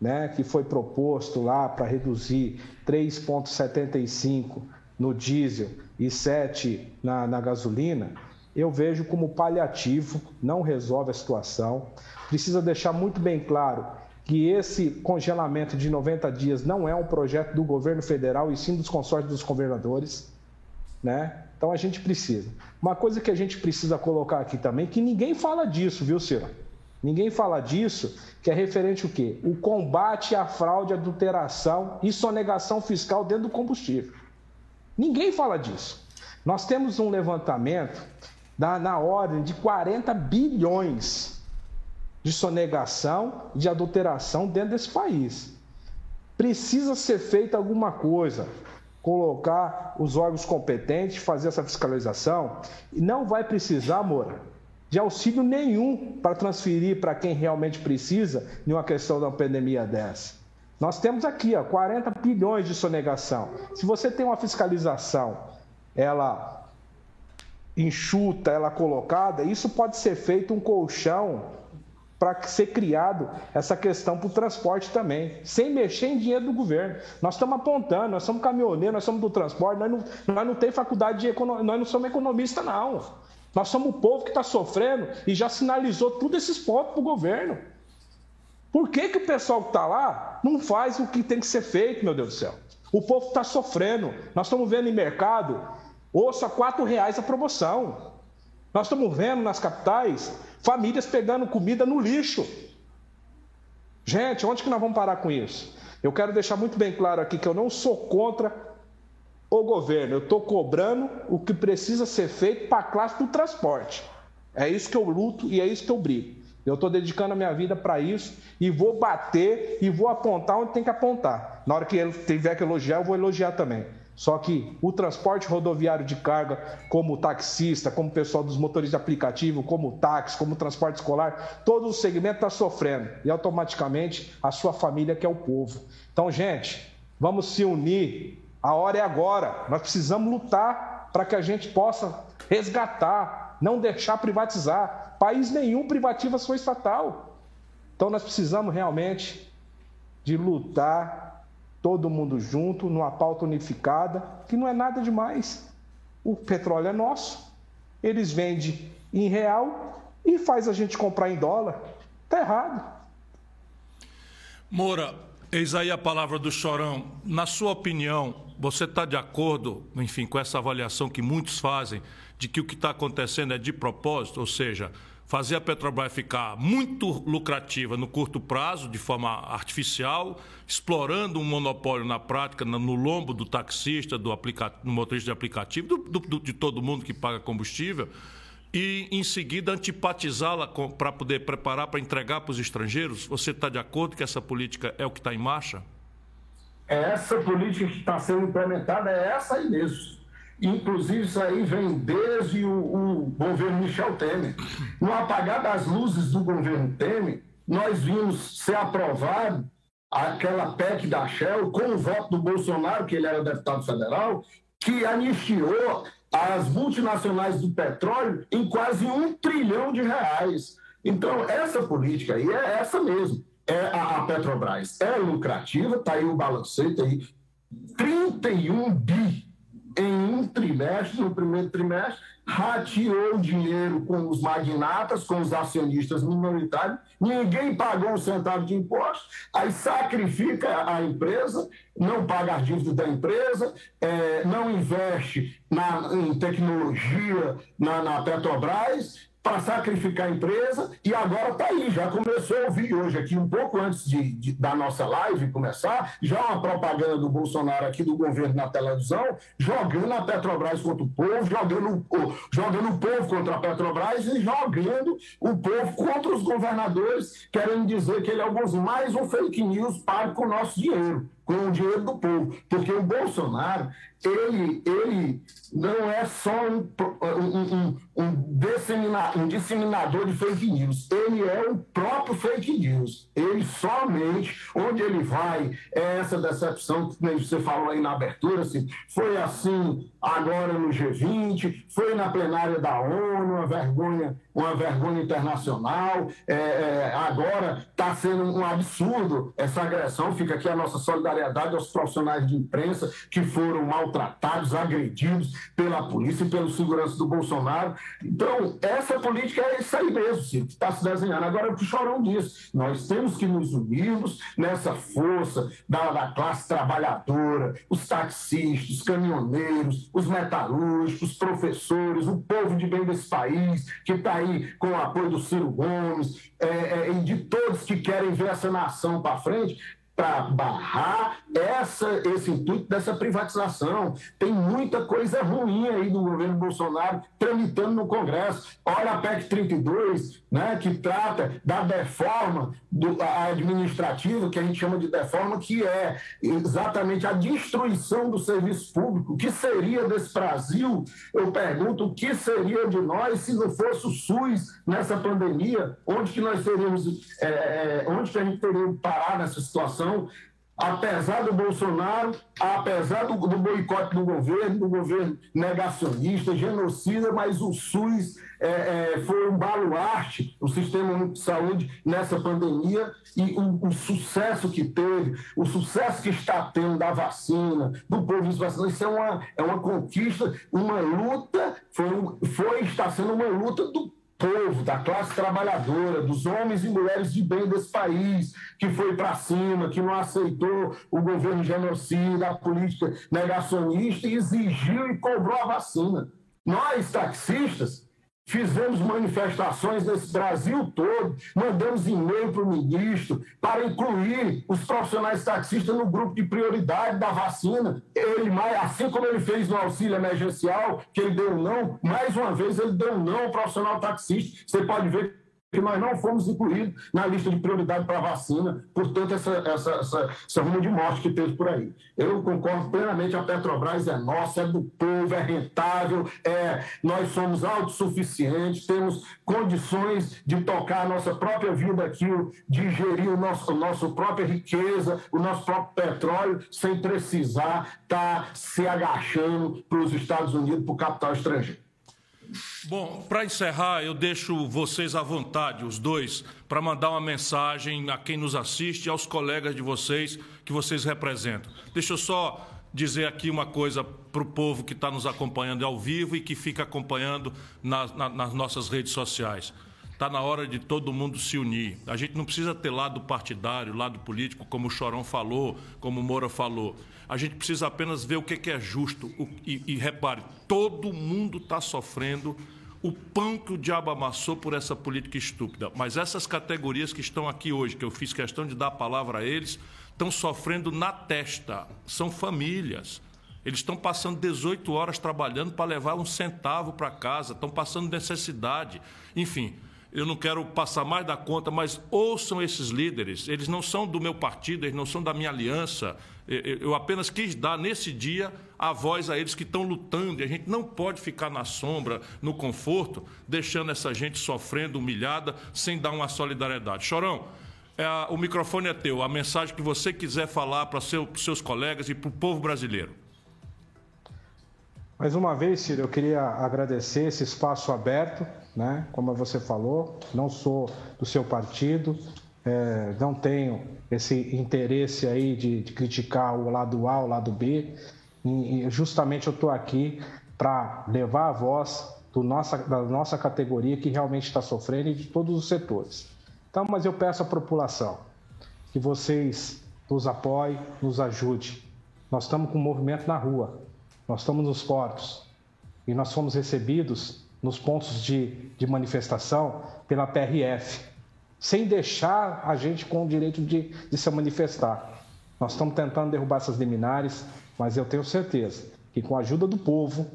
né, que foi proposto lá para reduzir 3,75 no diesel e 7 na, na gasolina, eu vejo como paliativo, não resolve a situação. Precisa deixar muito bem claro que esse congelamento de 90 dias não é um projeto do governo federal e sim dos consórcios dos governadores, né? Então a gente precisa. Uma coisa que a gente precisa colocar aqui também, que ninguém fala disso, viu, Ciro? Ninguém fala disso, que é referente o quê? O combate à fraude, adulteração e sonegação fiscal dentro do combustível. Ninguém fala disso. Nós temos um levantamento na, na ordem de 40 bilhões de sonegação e de adulteração dentro desse país. Precisa ser feita alguma coisa, colocar os órgãos competentes, fazer essa fiscalização. E não vai precisar, Moura, de auxílio nenhum para transferir para quem realmente precisa em uma questão da pandemia dessa. Nós temos aqui ó, 40 bilhões de sonegação. Se você tem uma fiscalização, ela enxuta, ela colocada, isso pode ser feito um colchão para ser criado essa questão para o transporte também, sem mexer em dinheiro do governo. Nós estamos apontando, nós somos caminhoneiros, nós somos do transporte, nós não, nós não temos faculdade de economia, nós não somos economistas, não. Nós somos o povo que está sofrendo e já sinalizou todos esses pontos para o governo. Por que, que o pessoal que está lá não faz o que tem que ser feito, meu Deus do céu? O povo está sofrendo. Nós estamos vendo em mercado osso a R$ reais a promoção. Nós estamos vendo nas capitais famílias pegando comida no lixo. Gente, onde que nós vamos parar com isso? Eu quero deixar muito bem claro aqui que eu não sou contra o governo, eu estou cobrando o que precisa ser feito para a classe do transporte. É isso que eu luto e é isso que eu brigo. Eu estou dedicando a minha vida para isso e vou bater e vou apontar onde tem que apontar. Na hora que ele tiver que elogiar, eu vou elogiar também. Só que o transporte rodoviário de carga, como taxista, como pessoal dos motores de aplicativo, como táxi, como transporte escolar, todo o segmento está sofrendo. E automaticamente a sua família, que é o povo. Então, gente, vamos se unir. A hora é agora. Nós precisamos lutar para que a gente possa resgatar, não deixar privatizar. País nenhum privativa sua estatal. Então, nós precisamos realmente de lutar todo mundo junto, numa pauta unificada, que não é nada demais. O petróleo é nosso, eles vendem em real e faz a gente comprar em dólar. Está errado. Moura, eis aí a palavra do Chorão. Na sua opinião, você está de acordo, enfim, com essa avaliação que muitos fazem, de que o que está acontecendo é de propósito, ou seja, fazer a Petrobras ficar muito lucrativa no curto prazo, de forma artificial, explorando um monopólio na prática, no lombo do taxista, do, do motorista de aplicativo, do, do, de todo mundo que paga combustível, e em seguida antipatizá-la para poder preparar para entregar para os estrangeiros? Você está de acordo que essa política é o que está em marcha? Essa política que está sendo implementada é essa aí mesmo. Inclusive, isso aí vem desde o, o governo Michel Temer. No apagar das luzes do governo Temer, nós vimos ser aprovado aquela PEC da Shell com o voto do Bolsonaro, que ele era deputado federal, que anistiou as multinacionais do petróleo em quase um trilhão de reais. Então, essa política aí é essa mesmo. É a, Petrobras é lucrativa, está aí o balancete aí, 31 bi em um trimestre, no primeiro trimestre, rateou dinheiro com os magnatas, com os acionistas minoritários, ninguém pagou um centavo de imposto, aí sacrifica a empresa, não paga as dívidas da empresa, é, não investe na, em tecnologia na, na Petrobras, para sacrificar a empresa e agora está aí, já começou a ouvir hoje aqui, um pouco antes de, de, da nossa live começar, já uma propaganda do Bolsonaro aqui do governo na televisão, jogando a Petrobras contra o povo, jogando, jogando o povo contra a Petrobras e jogando o povo contra os governadores, querendo dizer que ele é mais um fake news pago com o nosso dinheiro com o dinheiro do povo. Porque o Bolsonaro, ele, ele não é só um, um, um, um, dissemina, um disseminador de fake news, ele é o próprio fake news. Ele somente, onde ele vai, é essa decepção que você falou aí na abertura, assim, foi assim agora no G20, foi na plenária da ONU, uma vergonha, uma vergonha internacional, é, é, agora está sendo um absurdo essa agressão, fica aqui a nossa solidariedade aos profissionais de imprensa que foram maltratados, agredidos pela polícia e pelo segurança do Bolsonaro. Então, essa política é isso aí mesmo, que está se desenhando. Agora, o que o Chorão diz, nós temos que nos unirmos nessa força da, da classe trabalhadora, os taxistas, os caminhoneiros, os metalúrgicos, os professores, o povo de bem desse país, que está aí com o apoio do Ciro Gomes, é, é, e de todos que querem ver essa nação para frente, para barrar essa, esse intuito dessa privatização. Tem muita coisa ruim aí do governo Bolsonaro tramitando no Congresso. Olha a PEC 32, né, que trata da deforma do, administrativa, que a gente chama de deforma, que é exatamente a destruição do serviço público. O que seria desse Brasil? Eu pergunto, o que seria de nós se não fosse o SUS nessa pandemia? Onde que nós teríamos, é, é onde que a gente teria parar nessa situação? Apesar do Bolsonaro, apesar do, do boicote do governo, do governo negacionista, genocida, mas o SUS é, é, foi um baluarte, o sistema de saúde nessa pandemia e o, o, sucesso que teve, o sucesso que está tendo da vacina, do povo vacinado, isso é uma, é uma conquista, uma luta, foi, foi está sendo uma luta do povo, da classe trabalhadora, dos homens e mulheres de bem desse país, que foi para cima, que não aceitou o governo genocida, a política negacionista e exigiu e cobrou a vacina. Nós, taxistas, Fizemos manifestações nesse Brasil todo, mandamos e-mail para o ministro para incluir os profissionais taxistas no grupo de prioridade da vacina. Ele, assim como ele fez no auxílio emergencial, que ele deu não, mais uma vez ele deu não ao profissional taxista. Você pode ver que nós não fomos incluídos na lista de prioridade para vacina, portanto, essa, essa, essa, essa rumo de morte que teve por aí. Eu concordo plenamente, a Petrobras é nossa, é do povo, é rentável, é, nós somos autossuficientes, temos condições de tocar a nossa própria vida aqui, de gerir o nosso, a nossa própria riqueza, o nosso próprio petróleo, sem precisar estar tá se agachando para os Estados Unidos, para o capital estrangeiro. Bom, para encerrar, eu deixo vocês à vontade, os dois, para mandar uma mensagem a quem nos assiste e aos colegas de vocês que vocês representam. Deixa eu só dizer aqui uma coisa para o povo que está nos acompanhando ao vivo e que fica acompanhando na, na, nas nossas redes sociais. Está na hora de todo mundo se unir. A gente não precisa ter lado partidário, lado político, como o Chorão falou, como o Moura falou. A gente precisa apenas ver o que é justo. E, e repare, todo mundo está sofrendo o pão que o diabo amassou por essa política estúpida. Mas essas categorias que estão aqui hoje, que eu fiz questão de dar a palavra a eles, estão sofrendo na testa. São famílias. Eles estão passando 18 horas trabalhando para levar um centavo para casa, estão passando necessidade. Enfim, eu não quero passar mais da conta, mas ouçam esses líderes. Eles não são do meu partido, eles não são da minha aliança. Eu apenas quis dar nesse dia a voz a eles que estão lutando. E a gente não pode ficar na sombra, no conforto, deixando essa gente sofrendo, humilhada, sem dar uma solidariedade. Chorão, é, o microfone é teu. A mensagem que você quiser falar para seu, seus colegas e para o povo brasileiro. Mais uma vez, Ciro, eu queria agradecer esse espaço aberto né? Como você falou, não sou do seu partido, é, não tenho esse interesse aí de, de, criticar o lado A, o lado B, e, e justamente eu estou aqui para levar a voz do nossa, da nossa categoria que realmente está sofrendo e de todos os setores. Então, mas eu peço à população que vocês nos apoiem, nos ajudem. Nós estamos com um movimento na rua, nós estamos nos portos e nós fomos recebidos nos pontos de, de manifestação pela PRF, sem deixar a gente com o direito de, de se manifestar. Nós estamos tentando derrubar essas liminares, mas eu tenho certeza que com a ajuda do povo,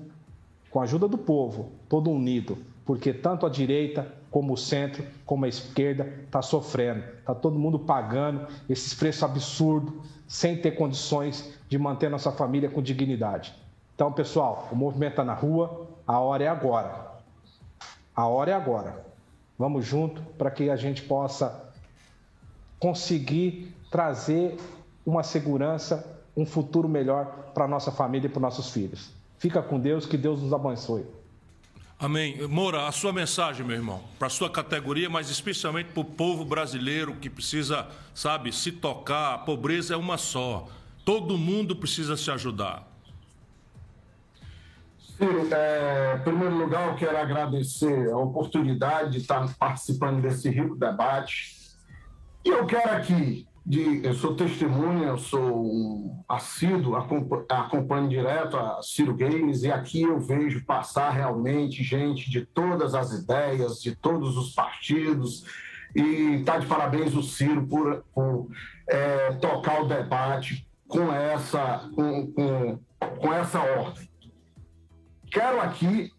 com a ajuda do povo, todo unido, porque tanto a direita como o centro, como a esquerda está sofrendo, está todo mundo pagando esses preços absurdos, sem ter condições de manter nossa família com dignidade. Então, pessoal, o movimento está na rua, a hora é agora. A hora é agora. Vamos junto para que a gente possa conseguir trazer uma segurança, um futuro melhor para nossa família e para os nossos filhos. Fica com Deus, que Deus nos abençoe. Amém. Moura, a sua mensagem, meu irmão, para a sua categoria, mas especialmente para o povo brasileiro que precisa, sabe, se tocar. A pobreza é uma só. Todo mundo precisa se ajudar. Ciro, é, em primeiro lugar, eu quero agradecer a oportunidade de estar participando desse rico debate. E eu quero aqui, de, eu sou testemunha, eu sou um assíduo, acompanho direto a Ciro Games, e aqui eu vejo passar realmente gente de todas as ideias, de todos os partidos, e está de parabéns o Ciro por, por é, tocar o debate com essa, com, com, com essa ordem. Quero aqui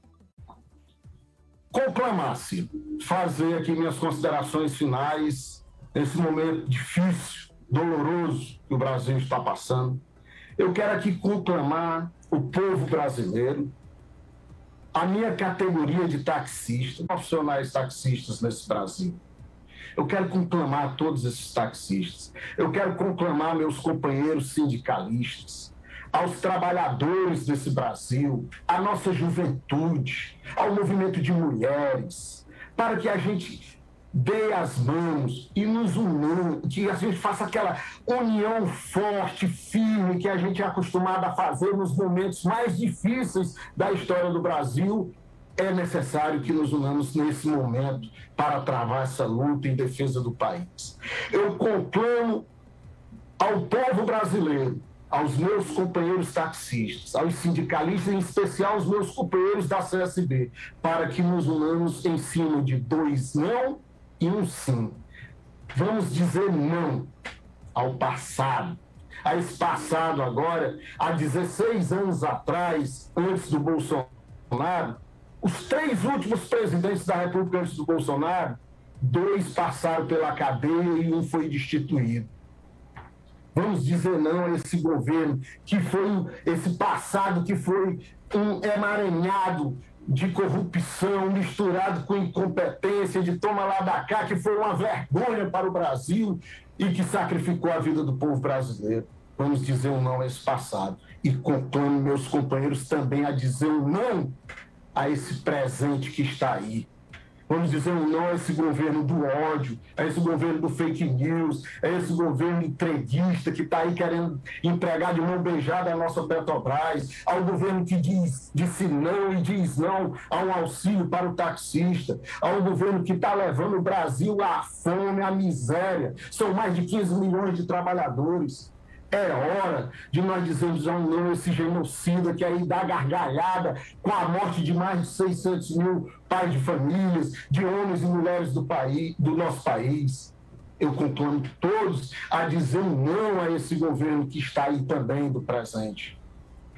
conclamar-se, fazer aqui minhas considerações finais nesse momento difícil, doloroso que o Brasil está passando. Eu quero aqui conclamar o povo brasileiro, a minha categoria de taxista, profissionais taxistas nesse Brasil. Eu quero conclamar todos esses taxistas. Eu quero conclamar meus companheiros sindicalistas aos trabalhadores desse Brasil, à nossa juventude, ao movimento de mulheres, para que a gente dê as mãos e nos unamos, que a gente faça aquela união forte, firme, que a gente é acostumado a fazer nos momentos mais difíceis da história do Brasil. É necessário que nos unamos nesse momento para travar essa luta em defesa do país. Eu conclamo ao povo brasileiro aos meus companheiros taxistas, aos sindicalistas, em especial aos meus companheiros da CSB, para que nos unamos em cima de dois não e um sim. Vamos dizer não ao passado. A esse passado agora, há 16 anos atrás, antes do Bolsonaro, os três últimos presidentes da República antes do Bolsonaro dois passaram pela cadeia e um foi destituído. Vamos dizer não a esse governo que foi esse passado que foi um emaranhado de corrupção misturado com incompetência, de toma lá da cá, que foi uma vergonha para o Brasil e que sacrificou a vida do povo brasileiro. Vamos dizer um não a esse passado. E conclamo meus companheiros também a dizer um não a esse presente que está aí vamos dizer um não a esse governo do ódio, a esse governo do fake news, a esse governo entreguista que está aí querendo entregar de mão beijada a nossa Petrobras, ao governo que diz, disse não e diz não a um auxílio para o taxista, ao governo que está levando o Brasil à fome, à miséria. São mais de 15 milhões de trabalhadores. É hora de nós dizermos um não a esse genocida que aí dá gargalhada com a morte de mais de 600 mil pais de famílias, de homens e mulheres do, país, do nosso país. Eu conclamo todos a dizer um não a esse governo que está aí também do presente.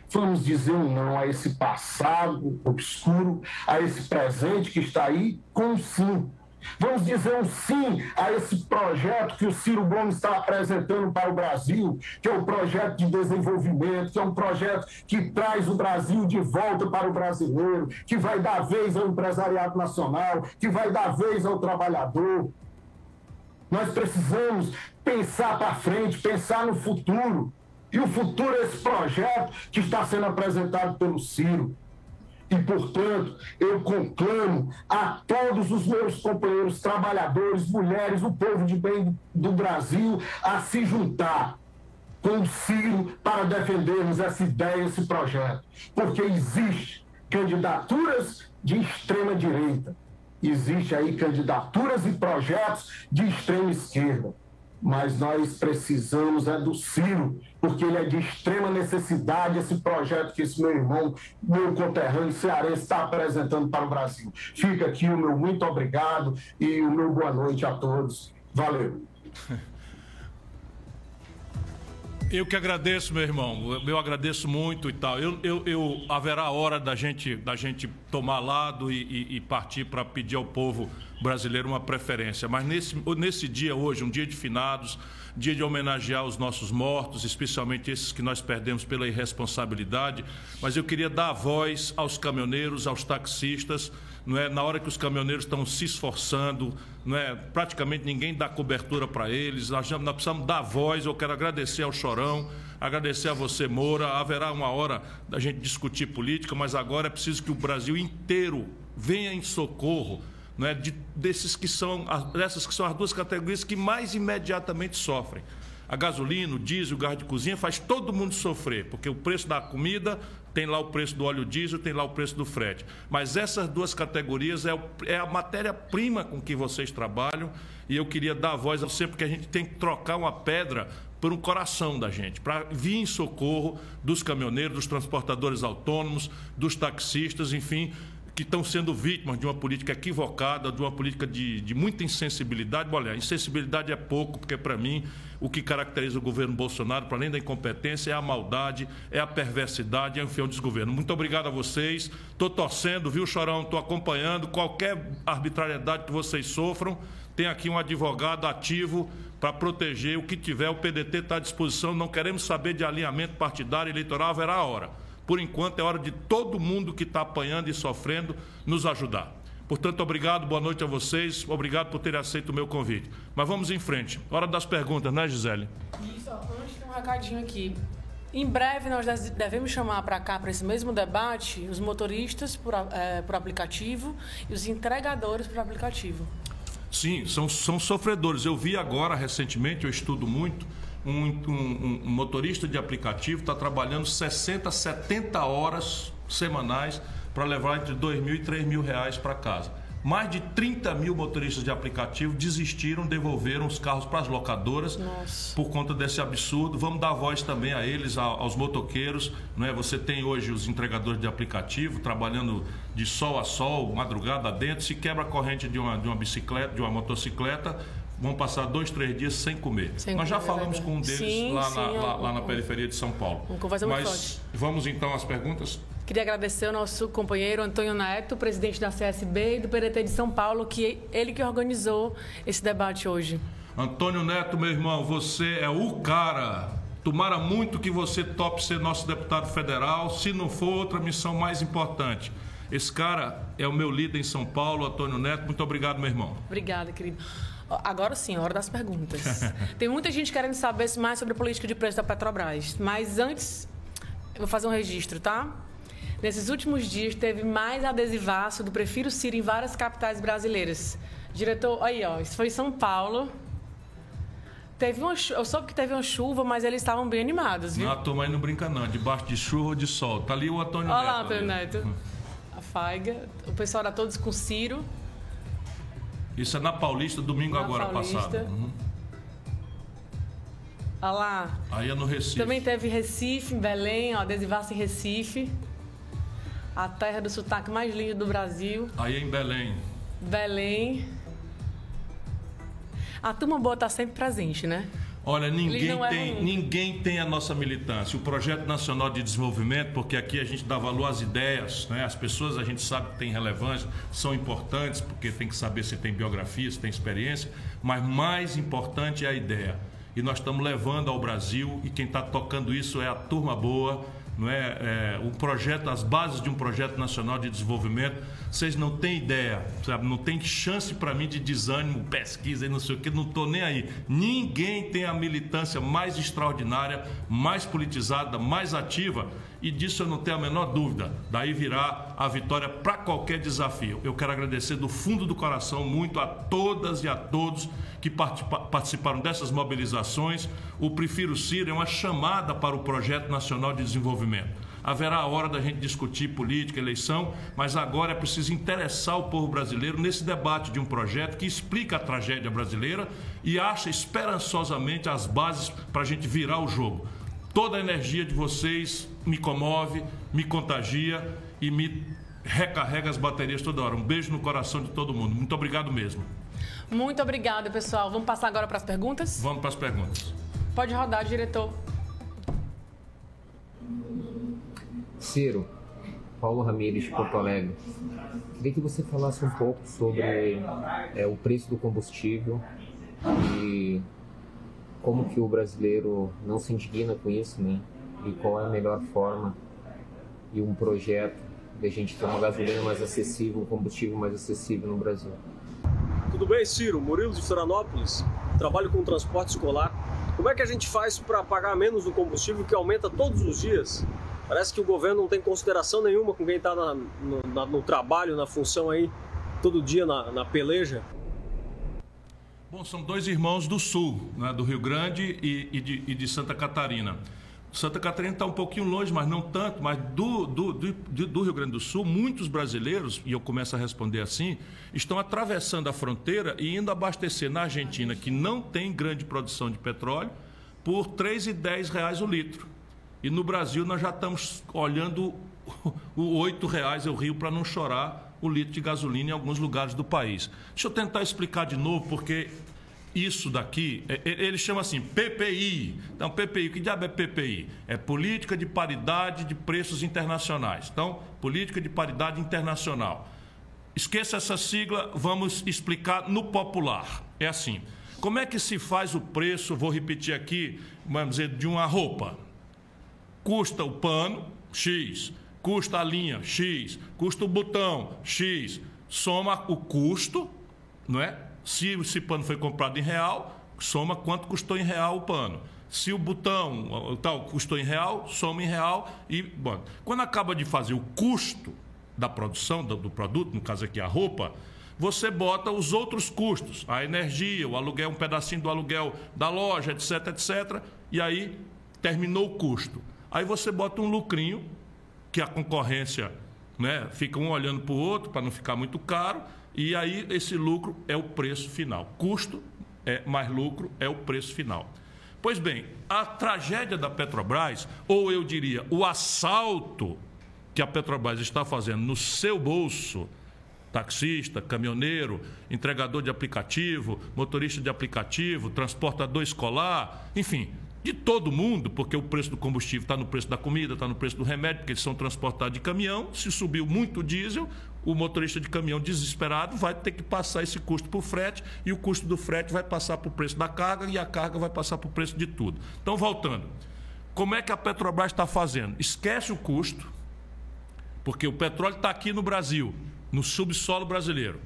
Vamos dizer um não a esse passado obscuro, a esse presente que está aí com sim Vamos dizer um sim a esse projeto que o Ciro Gomes está apresentando para o Brasil, que é um projeto de desenvolvimento, que é um projeto que traz o Brasil de volta para o brasileiro, que vai dar vez ao empresariado nacional, que vai dar vez ao trabalhador. Nós precisamos pensar para frente, pensar no futuro. E o futuro é esse projeto que está sendo apresentado pelo Ciro. E, portanto, eu conclamo a todos os meus companheiros trabalhadores, mulheres, o povo de bem do Brasil a se juntar com o Ciro para defendermos essa ideia, esse projeto. Porque existe candidaturas de extrema direita, existe aí candidaturas e projetos de extrema esquerda mas nós precisamos é do Ciro, porque ele é de extrema necessidade esse projeto que esse meu irmão, meu conterrâneo cearense está apresentando para o Brasil. Fica aqui o meu muito obrigado e o meu boa noite a todos. Valeu. <laughs> Eu que agradeço, meu irmão. Eu agradeço muito e tal. Eu, eu, eu haverá hora da gente, da gente tomar lado e, e, e partir para pedir ao povo brasileiro uma preferência. Mas nesse, nesse dia hoje, um dia de finados, dia de homenagear os nossos mortos, especialmente esses que nós perdemos pela irresponsabilidade. Mas eu queria dar voz aos caminhoneiros, aos taxistas, não é? Na hora que os caminhoneiros estão se esforçando, não é? Praticamente ninguém dá cobertura para eles. Nós, nós precisamos dar voz. Eu quero agradecer ao Chorão, agradecer a você, Moura. Haverá uma hora da gente discutir política, mas agora é preciso que o Brasil inteiro venha em socorro não é, de, desses que são, dessas que são as duas categorias que mais imediatamente sofrem. A gasolina, o diesel, o gás de cozinha faz todo mundo sofrer, porque o preço da comida tem lá o preço do óleo diesel, tem lá o preço do frete. Mas essas duas categorias é, o, é a matéria-prima com que vocês trabalham e eu queria dar a voz a você, porque a gente tem que trocar uma pedra por um coração da gente, para vir em socorro dos caminhoneiros, dos transportadores autônomos, dos taxistas, enfim, que estão sendo vítimas de uma política equivocada, de uma política de, de muita insensibilidade. Olha, insensibilidade é pouco, porque para mim o que caracteriza o governo Bolsonaro, para além da incompetência, é a maldade, é a perversidade, é o desgoverno. Muito obrigado a vocês. Estou torcendo, viu, Chorão? Estou acompanhando. Qualquer arbitrariedade que vocês sofram, tem aqui um advogado ativo para proteger o que tiver. O PDT está à disposição. Não queremos saber de alinhamento partidário eleitoral, haverá a hora. Por enquanto, é hora de todo mundo que está apanhando e sofrendo nos ajudar. Portanto, obrigado, boa noite a vocês. Obrigado por terem aceito o meu convite. Mas vamos em frente. Hora das perguntas, né, Gisele? Isso, antes tem um recadinho aqui. Em breve nós devemos chamar para cá, para esse mesmo debate, os motoristas por, é, por aplicativo e os entregadores por aplicativo. Sim, são, são sofredores. Eu vi agora, recentemente, eu estudo muito, um, um, um motorista de aplicativo está trabalhando 60, 70 horas semanais para levar entre 2 mil e 3 mil reais para casa. Mais de 30 mil motoristas de aplicativo desistiram, devolveram os carros para as locadoras Nossa. por conta desse absurdo. Vamos dar voz também a eles, aos motoqueiros. Não é? Você tem hoje os entregadores de aplicativo trabalhando de sol a sol, madrugada dentro. Se quebra a corrente de uma, de uma bicicleta, de uma motocicleta, vão passar dois, três dias sem comer. Sem Nós já comer, falamos com um deles sim, lá, sim, na, lá, lá, na periferia de São Paulo. Conversa Mas forte. vamos então às perguntas? Queria agradecer ao nosso companheiro Antônio Neto, presidente da CSB e do PDT de São Paulo, que ele que organizou esse debate hoje. Antônio Neto, meu irmão, você é o cara. Tomara muito que você tope ser nosso deputado federal, se não for outra missão mais importante. Esse cara é o meu líder em São Paulo, Antônio Neto. Muito obrigado, meu irmão. Obrigada, querido. Agora sim, hora das perguntas. <laughs> Tem muita gente querendo saber mais sobre a política de preço da Petrobras. Mas antes, eu vou fazer um registro, tá? Nesses últimos dias, teve mais adesivaço do Prefiro Ciro em várias capitais brasileiras. Diretor, aí, ó, isso foi em São Paulo. Teve uma, eu soube que teve uma chuva, mas eles estavam bem animados, viu? Não, a turma aí não brinca não, debaixo de chuva ou de sol. Tá ali o Antônio Olha Neto. Olha lá, Antônio Neto. <laughs> A Faiga. O pessoal era todos com Ciro. Isso é na Paulista, domingo na agora Paulista. passado. Uhum. Olha lá. Aí é no Recife. Também teve Recife, Belém, ó, adesivasse em Recife a terra do sotaque mais lindo do Brasil. Aí em Belém. Belém. A turma boa está sempre presente, né? Olha, ninguém tem, ninguém tem a nossa militância. O Projeto Nacional de Desenvolvimento, porque aqui a gente dá valor às ideias, né? as pessoas a gente sabe que têm relevância, são importantes, porque tem que saber se tem biografia, se tem experiência, mas mais importante é a ideia. E nós estamos levando ao Brasil, e quem está tocando isso é a turma boa, não é, é um projeto, as bases de um projeto nacional de desenvolvimento. Vocês não têm ideia, sabe? Não tem chance para mim de desânimo, pesquisa e não sei o que, não estou nem aí. Ninguém tem a militância mais extraordinária, mais politizada, mais ativa e disso eu não tenho a menor dúvida. Daí virá a vitória para qualquer desafio. Eu quero agradecer do fundo do coração muito a todas e a todos que participaram dessas mobilizações. O Prefiro Ciro é uma chamada para o Projeto Nacional de Desenvolvimento. Haverá a hora da gente discutir política, eleição, mas agora é preciso interessar o povo brasileiro nesse debate de um projeto que explica a tragédia brasileira e acha esperançosamente as bases para a gente virar o jogo. Toda a energia de vocês me comove, me contagia e me recarrega as baterias toda hora. Um beijo no coração de todo mundo. Muito obrigado mesmo. Muito obrigada, pessoal. Vamos passar agora para as perguntas? Vamos para as perguntas. Pode rodar, diretor. Ciro, Paulo Ramires, Porto Alegre. Queria que você falasse um pouco sobre é, o preço do combustível e como que o brasileiro não se indigna com isso, né? E qual é a melhor forma e um projeto de a gente ter uma gasolina mais acessível, um combustível mais acessível no Brasil. Tudo bem, Ciro? Murilo de Florianópolis. Trabalho com transporte escolar. Como é que a gente faz para pagar menos o combustível que aumenta todos os dias? Parece que o governo não tem consideração nenhuma com quem está no, no, trabalho, na função aí, todo dia na, na peleja. Bom, são dois irmãos do Sul, né, do Rio Grande e, e, de, e de Santa Catarina. Santa Catarina está um pouquinho longe, mas não tanto. Mas do, do, do, do, Rio Grande do Sul, muitos brasileiros, e eu começo a responder assim, estão atravessando a fronteira e indo abastecer na Argentina, que não tem grande produção de petróleo, por R$ 3,10 o litro. E no Brasil nós já estamos olhando o R$ 8,00 o rio para não chorar o litro de gasolina em alguns lugares do país. Deixa eu tentar explicar de novo, porque isso daqui, é, é, ele chama assim, PPI. Então, PPI, que diabo é PPI? É Política de Paridade de Preços Internacionais. Então, Política de Paridade Internacional. Esqueça essa sigla, vamos explicar no popular. É assim. Como é que se faz o preço, vou repetir aqui, vamos dizer, de uma roupa? Custa o pano, X custa a linha X, custa o botão X, soma o custo, não é? Se esse pano foi comprado em real, soma quanto custou em real o pano. Se o botão tal custou em real, soma em real e bom. Quando acaba de fazer o custo da produção do, do produto, no caso aqui a roupa, você bota os outros custos, a energia, o aluguel, um pedacinho do aluguel da loja, etc, etc, e aí terminou o custo. Aí você bota um lucrinho que a concorrência né, fica um olhando para o outro para não ficar muito caro, e aí esse lucro é o preço final. Custo é mais lucro é o preço final. Pois bem, a tragédia da Petrobras, ou eu diria, o assalto que a Petrobras está fazendo no seu bolso, taxista, caminhoneiro, entregador de aplicativo, motorista de aplicativo, transportador escolar, enfim, de todo mundo, porque o preço do combustível está no preço da comida, está no preço do remédio, porque eles são transportados de caminhão. Se subiu muito o diesel, o motorista de caminhão desesperado vai ter que passar esse custo para o frete e o custo do frete vai passar para o preço da carga e a carga vai passar para o preço de tudo. Então, voltando, como é que a Petrobras está fazendo? Esquece o custo, porque o petróleo está aqui no Brasil, no subsolo brasileiro.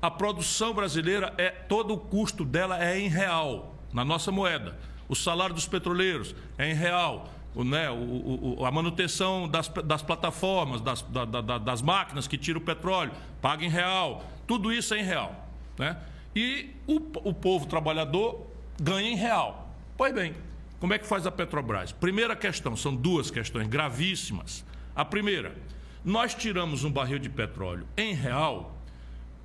A produção brasileira é todo o custo dela é em real, na nossa moeda o salário dos petroleiros é em real, o, né, o, o, a manutenção das, das plataformas, das, da, da, das máquinas que tiram o petróleo, paga em real, tudo isso é em real. Né? E o, o povo trabalhador ganha em real. Pois bem, como é que faz a Petrobras? Primeira questão, são duas questões gravíssimas. A primeira, nós tiramos um barril de petróleo em real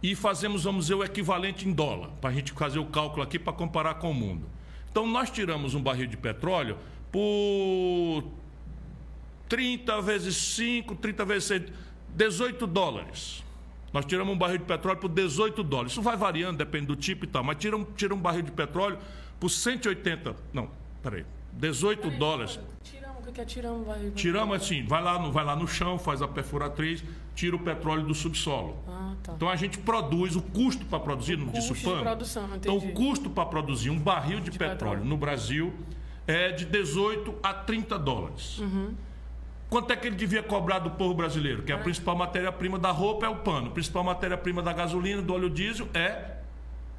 e fazemos, vamos dizer, o equivalente em dólar, para a gente fazer o cálculo aqui para comparar com o mundo. Então, nós tiramos um barril de petróleo por 30 vezes 5, 30 vezes 6, 18 dólares. Nós tiramos um barril de petróleo por 18 dólares. Isso vai variando, depende do tipo e tal, mas tira um, tira um barril de petróleo por 180. Não, peraí. 18 peraí, dólares. Tiramos, o que é tiramos? Vai, tiramos assim, vai lá, no, vai lá no chão, faz a perfuratriz, tira o petróleo do subsolo. Ah, tá. Então a gente produz o custo para produzir, não disse o pano? Produção, então o custo para produzir um barril de, de petróleo, petróleo, no Brasil é de 18 a 30 dólares. Uhum. Quanto é que ele devia cobrar do povo brasileiro? Que é a principal matéria-prima da roupa é o pano, a principal matéria-prima da gasolina, do óleo diesel é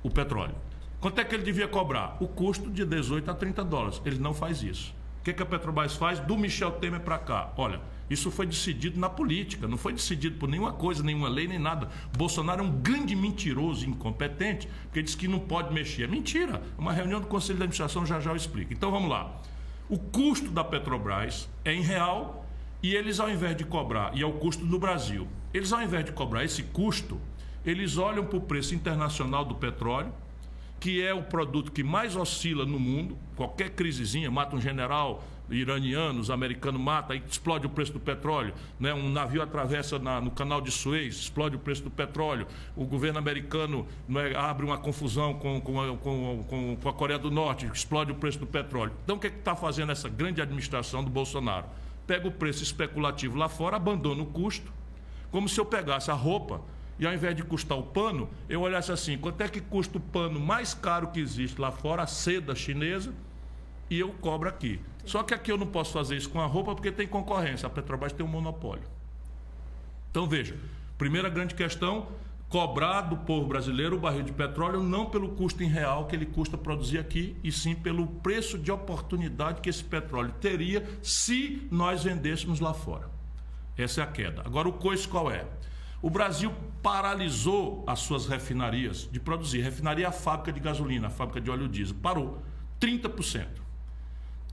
o petróleo. Quanto é que ele devia cobrar? O custo de 18 a 30 dólares. Ele não faz isso. O que, que a Petrobras faz? Do Michel Temer para cá. Olha, isso foi decidido na política, não foi decidido por nenhuma coisa, nenhuma lei, nem nada. Bolsonaro é um grande mentiroso incompetente, porque diz que não pode mexer. É mentira. Uma reunião do Conselho de Administração já já eu explico. Então vamos lá. O custo da Petrobras é em real e eles, ao invés de cobrar, e é o custo no Brasil, eles, ao invés de cobrar esse custo, eles olham para o preço internacional do petróleo, que é o produto que mais oscila no mundo. Qualquer crisezinha mata um general, iraniano, os americanos matam, aí explode o preço do petróleo. Né? Um navio atravessa na, no canal de Suez, explode o preço do petróleo. O governo americano né, abre uma confusão com, com, a, com, com, a Coreia do Norte, explode o preço do petróleo. Então, o que é está fazendo essa grande administração do Bolsonaro? Pega o preço especulativo lá fora, abandona o custo, como se eu pegasse a roupa e ao invés de custar o pano, eu olhasse assim: quanto é que custa o pano mais caro que existe lá fora, a seda chinesa, e eu cobro aqui. Só que aqui eu não posso fazer isso com a roupa porque tem concorrência. A Petrobras tem um monopólio. Então veja, primeira grande questão, cobrar do povo brasileiro o barril de petróleo não pelo custo em real que ele custa produzir aqui, e sim pelo preço de oportunidade que esse petróleo teria se nós vendêssemos lá fora. Essa é a queda. Agora o coice qual é? O Brasil paralisou as suas refinarias de produzir. Refinaria a fábrica de gasolina, a fábrica de óleo diesel. Parou. 30%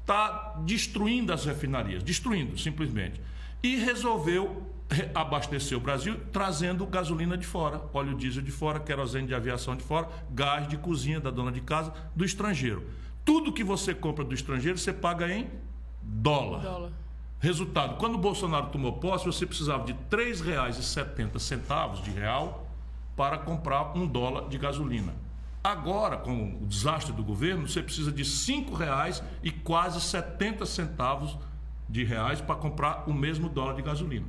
está destruindo as refinarias, destruindo simplesmente. E resolveu abastecer o Brasil trazendo gasolina de fora, óleo diesel de fora, querosene de aviação de fora, gás de cozinha da dona de casa do estrangeiro. Tudo que você compra do estrangeiro você paga em dólar. dólar. Resultado, quando o Bolsonaro tomou posse, você precisava de R$ 3,70 de real para comprar um dólar de gasolina. Agora, com o desastre do governo, você precisa de R$ reais e quase 70 centavos de reais para comprar o mesmo dólar de gasolina.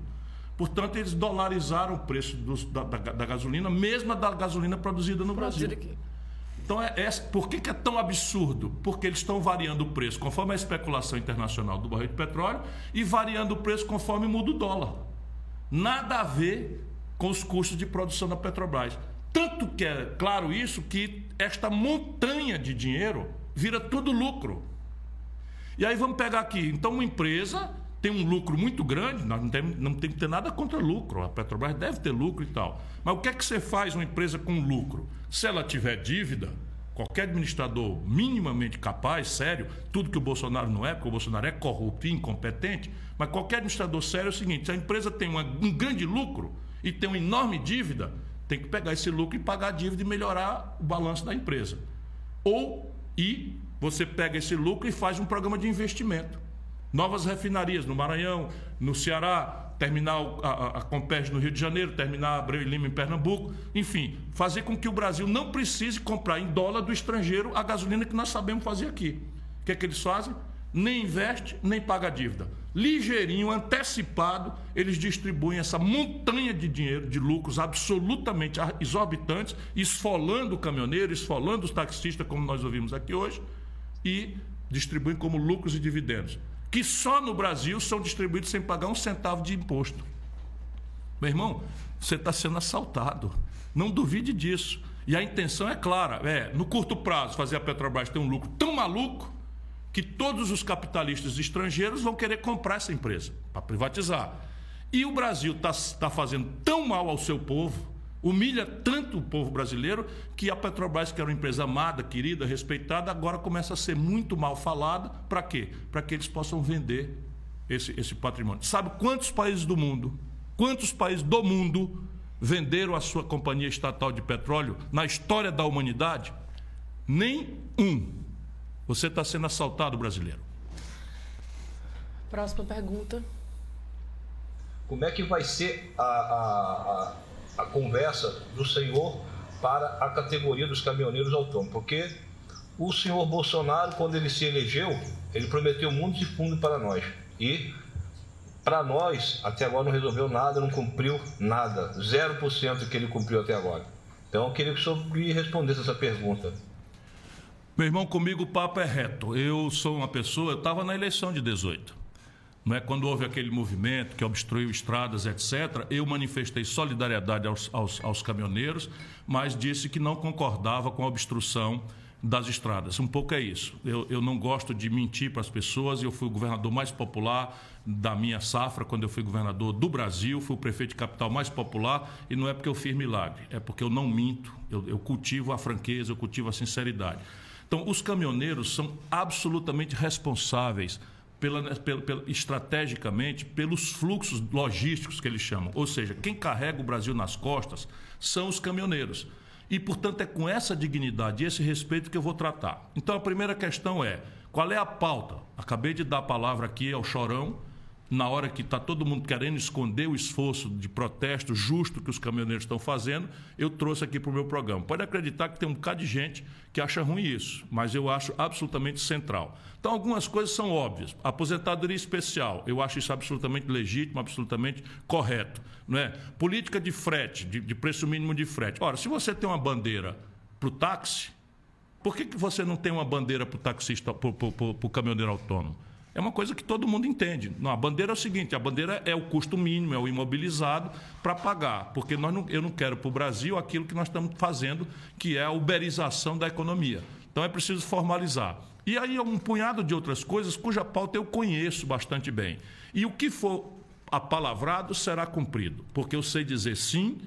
Portanto, eles dolarizaram o preço dos, da, da, da, gasolina, mesmo da gasolina produzida no Brasil. Então, é, é, por que, que, é tão absurdo? Porque eles estão variando o preço conforme a especulação internacional do barril de petróleo e variando o preço conforme muda o dólar. Nada a ver com os custos de produção da Petrobras. Tanto que é claro isso que esta montanha de dinheiro vira tudo lucro. E aí vamos pegar aqui. Então, uma empresa tem um lucro muito grande, nós não tem, não que ter nada contra lucro. A Petrobras deve ter lucro e tal. Mas o que é que você faz uma empresa com lucro? Se ela tiver dívida, qualquer administrador minimamente capaz, sério, tudo que o Bolsonaro não é, porque o Bolsonaro é corrupto e incompetente, mas qualquer administrador sério é o seguinte: se a empresa tem uma, um grande lucro e tem uma enorme dívida, tem que pegar esse lucro e pagar a dívida e melhorar o balanço da empresa. Ou, e você pega esse lucro e faz um programa de investimento. Novas refinarias no Maranhão, no Ceará, terminal a, a, a no Rio de Janeiro, terminar Abreu e Lima em Pernambuco, enfim, fazer com que o Brasil não precise comprar em dólar do estrangeiro a gasolina que nós sabemos fazer aqui. O que é que eles fazem? Nem investe, nem paga dívida. Ligeirinho, antecipado, eles distribuem essa montanha de dinheiro, de lucros absolutamente exorbitantes, esfolando o caminhoneiro, esfolando os taxistas, como nós ouvimos aqui hoje, e distribuem como lucros e dividendos que só no Brasil são distribuídos sem pagar um centavo de imposto. Meu irmão, você está sendo assaltado. Não duvide disso. E a intenção é clara: é, no curto prazo, fazer a Petrobras ter um lucro tão maluco que todos os capitalistas estrangeiros vão querer comprar essa empresa para privatizar. E o Brasil está tá fazendo tão mal ao seu povo humilha tanto o povo brasileiro que a Petrobras, que era uma empresa amada, querida, respeitada, agora começa a ser muito mal falada. Para quê? Para que eles possam vender esse, esse patrimônio. Sabe quantos países do mundo, quantos países do mundo venderam a sua companhia estatal de petróleo na história da humanidade? Nem um. Você está sendo assaltado, brasileiro. Próxima pergunta. Como é que vai ser a, a, a a conversa do senhor para a categoria dos caminhoneiros autônomos, porque o senhor Bolsonaro, quando ele se elegeu, ele prometeu mundo de fundo para nós. E para nós, até agora não resolveu nada, não cumpriu nada. 0% que ele cumpriu até agora. Então eu queria que o senhor me respondesse essa pergunta. Meu irmão, comigo o papo é reto. Eu sou uma pessoa, eu estava na eleição de 18. Não é? Quando houve aquele movimento que obstruiu estradas, etc., eu manifestei solidariedade aos, aos, aos caminhoneiros, mas disse que não concordava com a obstrução das estradas. Um pouco é isso. Eu, eu não gosto de mentir para as pessoas. Eu fui o governador mais popular da minha safra quando eu fui governador do Brasil, fui o prefeito de capital mais popular e não é porque eu fiz milagre, é porque eu não minto, eu, eu cultivo a franqueza, eu cultivo a sinceridade. Então, os caminhoneiros são absolutamente responsáveis pela, pela, pela, estrategicamente pelos fluxos logísticos que eles chamam. Ou seja, quem carrega o Brasil nas costas são os caminhoneiros. E, portanto, é com essa dignidade e esse respeito que eu vou tratar. Então, a primeira questão é: qual é a pauta? Acabei de dar a palavra aqui ao Chorão, na hora que está todo mundo querendo esconder o esforço de protesto justo que os caminhoneiros estão fazendo, eu trouxe aqui para o meu programa. Pode acreditar que tem um bocado de gente que acha ruim isso, mas eu acho absolutamente central. Então, algumas coisas são óbvias. Aposentadoria especial, eu acho isso absolutamente legítimo, absolutamente correto. Não é? Política de frete, de, de preço mínimo de frete. Ora, se você tem uma bandeira para o táxi, por que, que você não tem uma bandeira para o taxista, para o caminhoneiro autônomo? É uma coisa que todo mundo entende. Não, a bandeira é o seguinte: a bandeira é o custo mínimo, é o imobilizado para pagar, porque nós não, eu não quero para o Brasil aquilo que nós estamos fazendo, que é a uberização da economia. Então é preciso formalizar. E aí um punhado de outras coisas cuja pauta eu conheço bastante bem. E o que for apalavrado será cumprido, porque eu sei dizer sim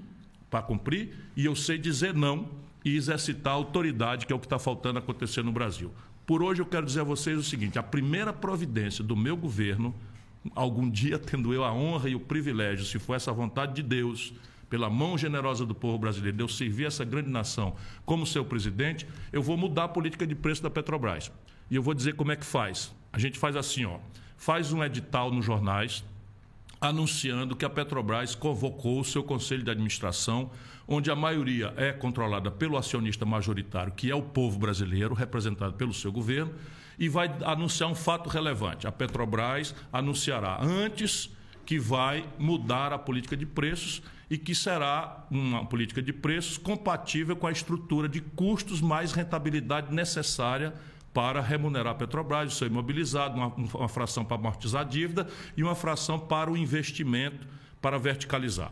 para cumprir e eu sei dizer não e exercitar a autoridade, que é o que está faltando acontecer no Brasil. Por hoje eu quero dizer a vocês o seguinte: a primeira providência do meu governo, algum dia tendo eu a honra e o privilégio, se for essa vontade de Deus, pela mão generosa do povo brasileiro, de eu servir essa grande nação como seu presidente, eu vou mudar a política de preço da Petrobras. E eu vou dizer como é que faz. A gente faz assim, ó, faz um edital nos jornais anunciando que a Petrobras convocou o seu conselho de administração onde a maioria é controlada pelo acionista majoritário, que é o povo brasileiro, representado pelo seu governo, e vai anunciar um fato relevante. A Petrobras anunciará antes que vai mudar a política de preços e que será uma política de preços compatível com a estrutura de custos mais rentabilidade necessária para remunerar a Petrobras, o seu imobilizado, uma, uma fração para amortizar a dívida e uma fração para o investimento para verticalizar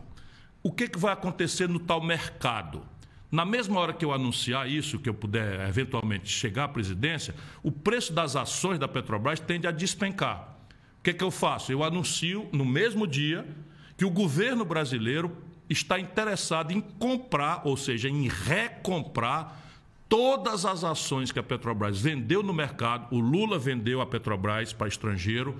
o que, que vai acontecer no tal mercado? Na mesma hora que eu anunciar isso, que eu puder eventualmente chegar à presidência, o preço das ações da Petrobras tende a despencar. O que, que eu faço? Eu anuncio no mesmo dia que o governo brasileiro está interessado em comprar, ou seja, em recomprar todas as ações que a Petrobras vendeu no mercado. O Lula vendeu a Petrobras para estrangeiro,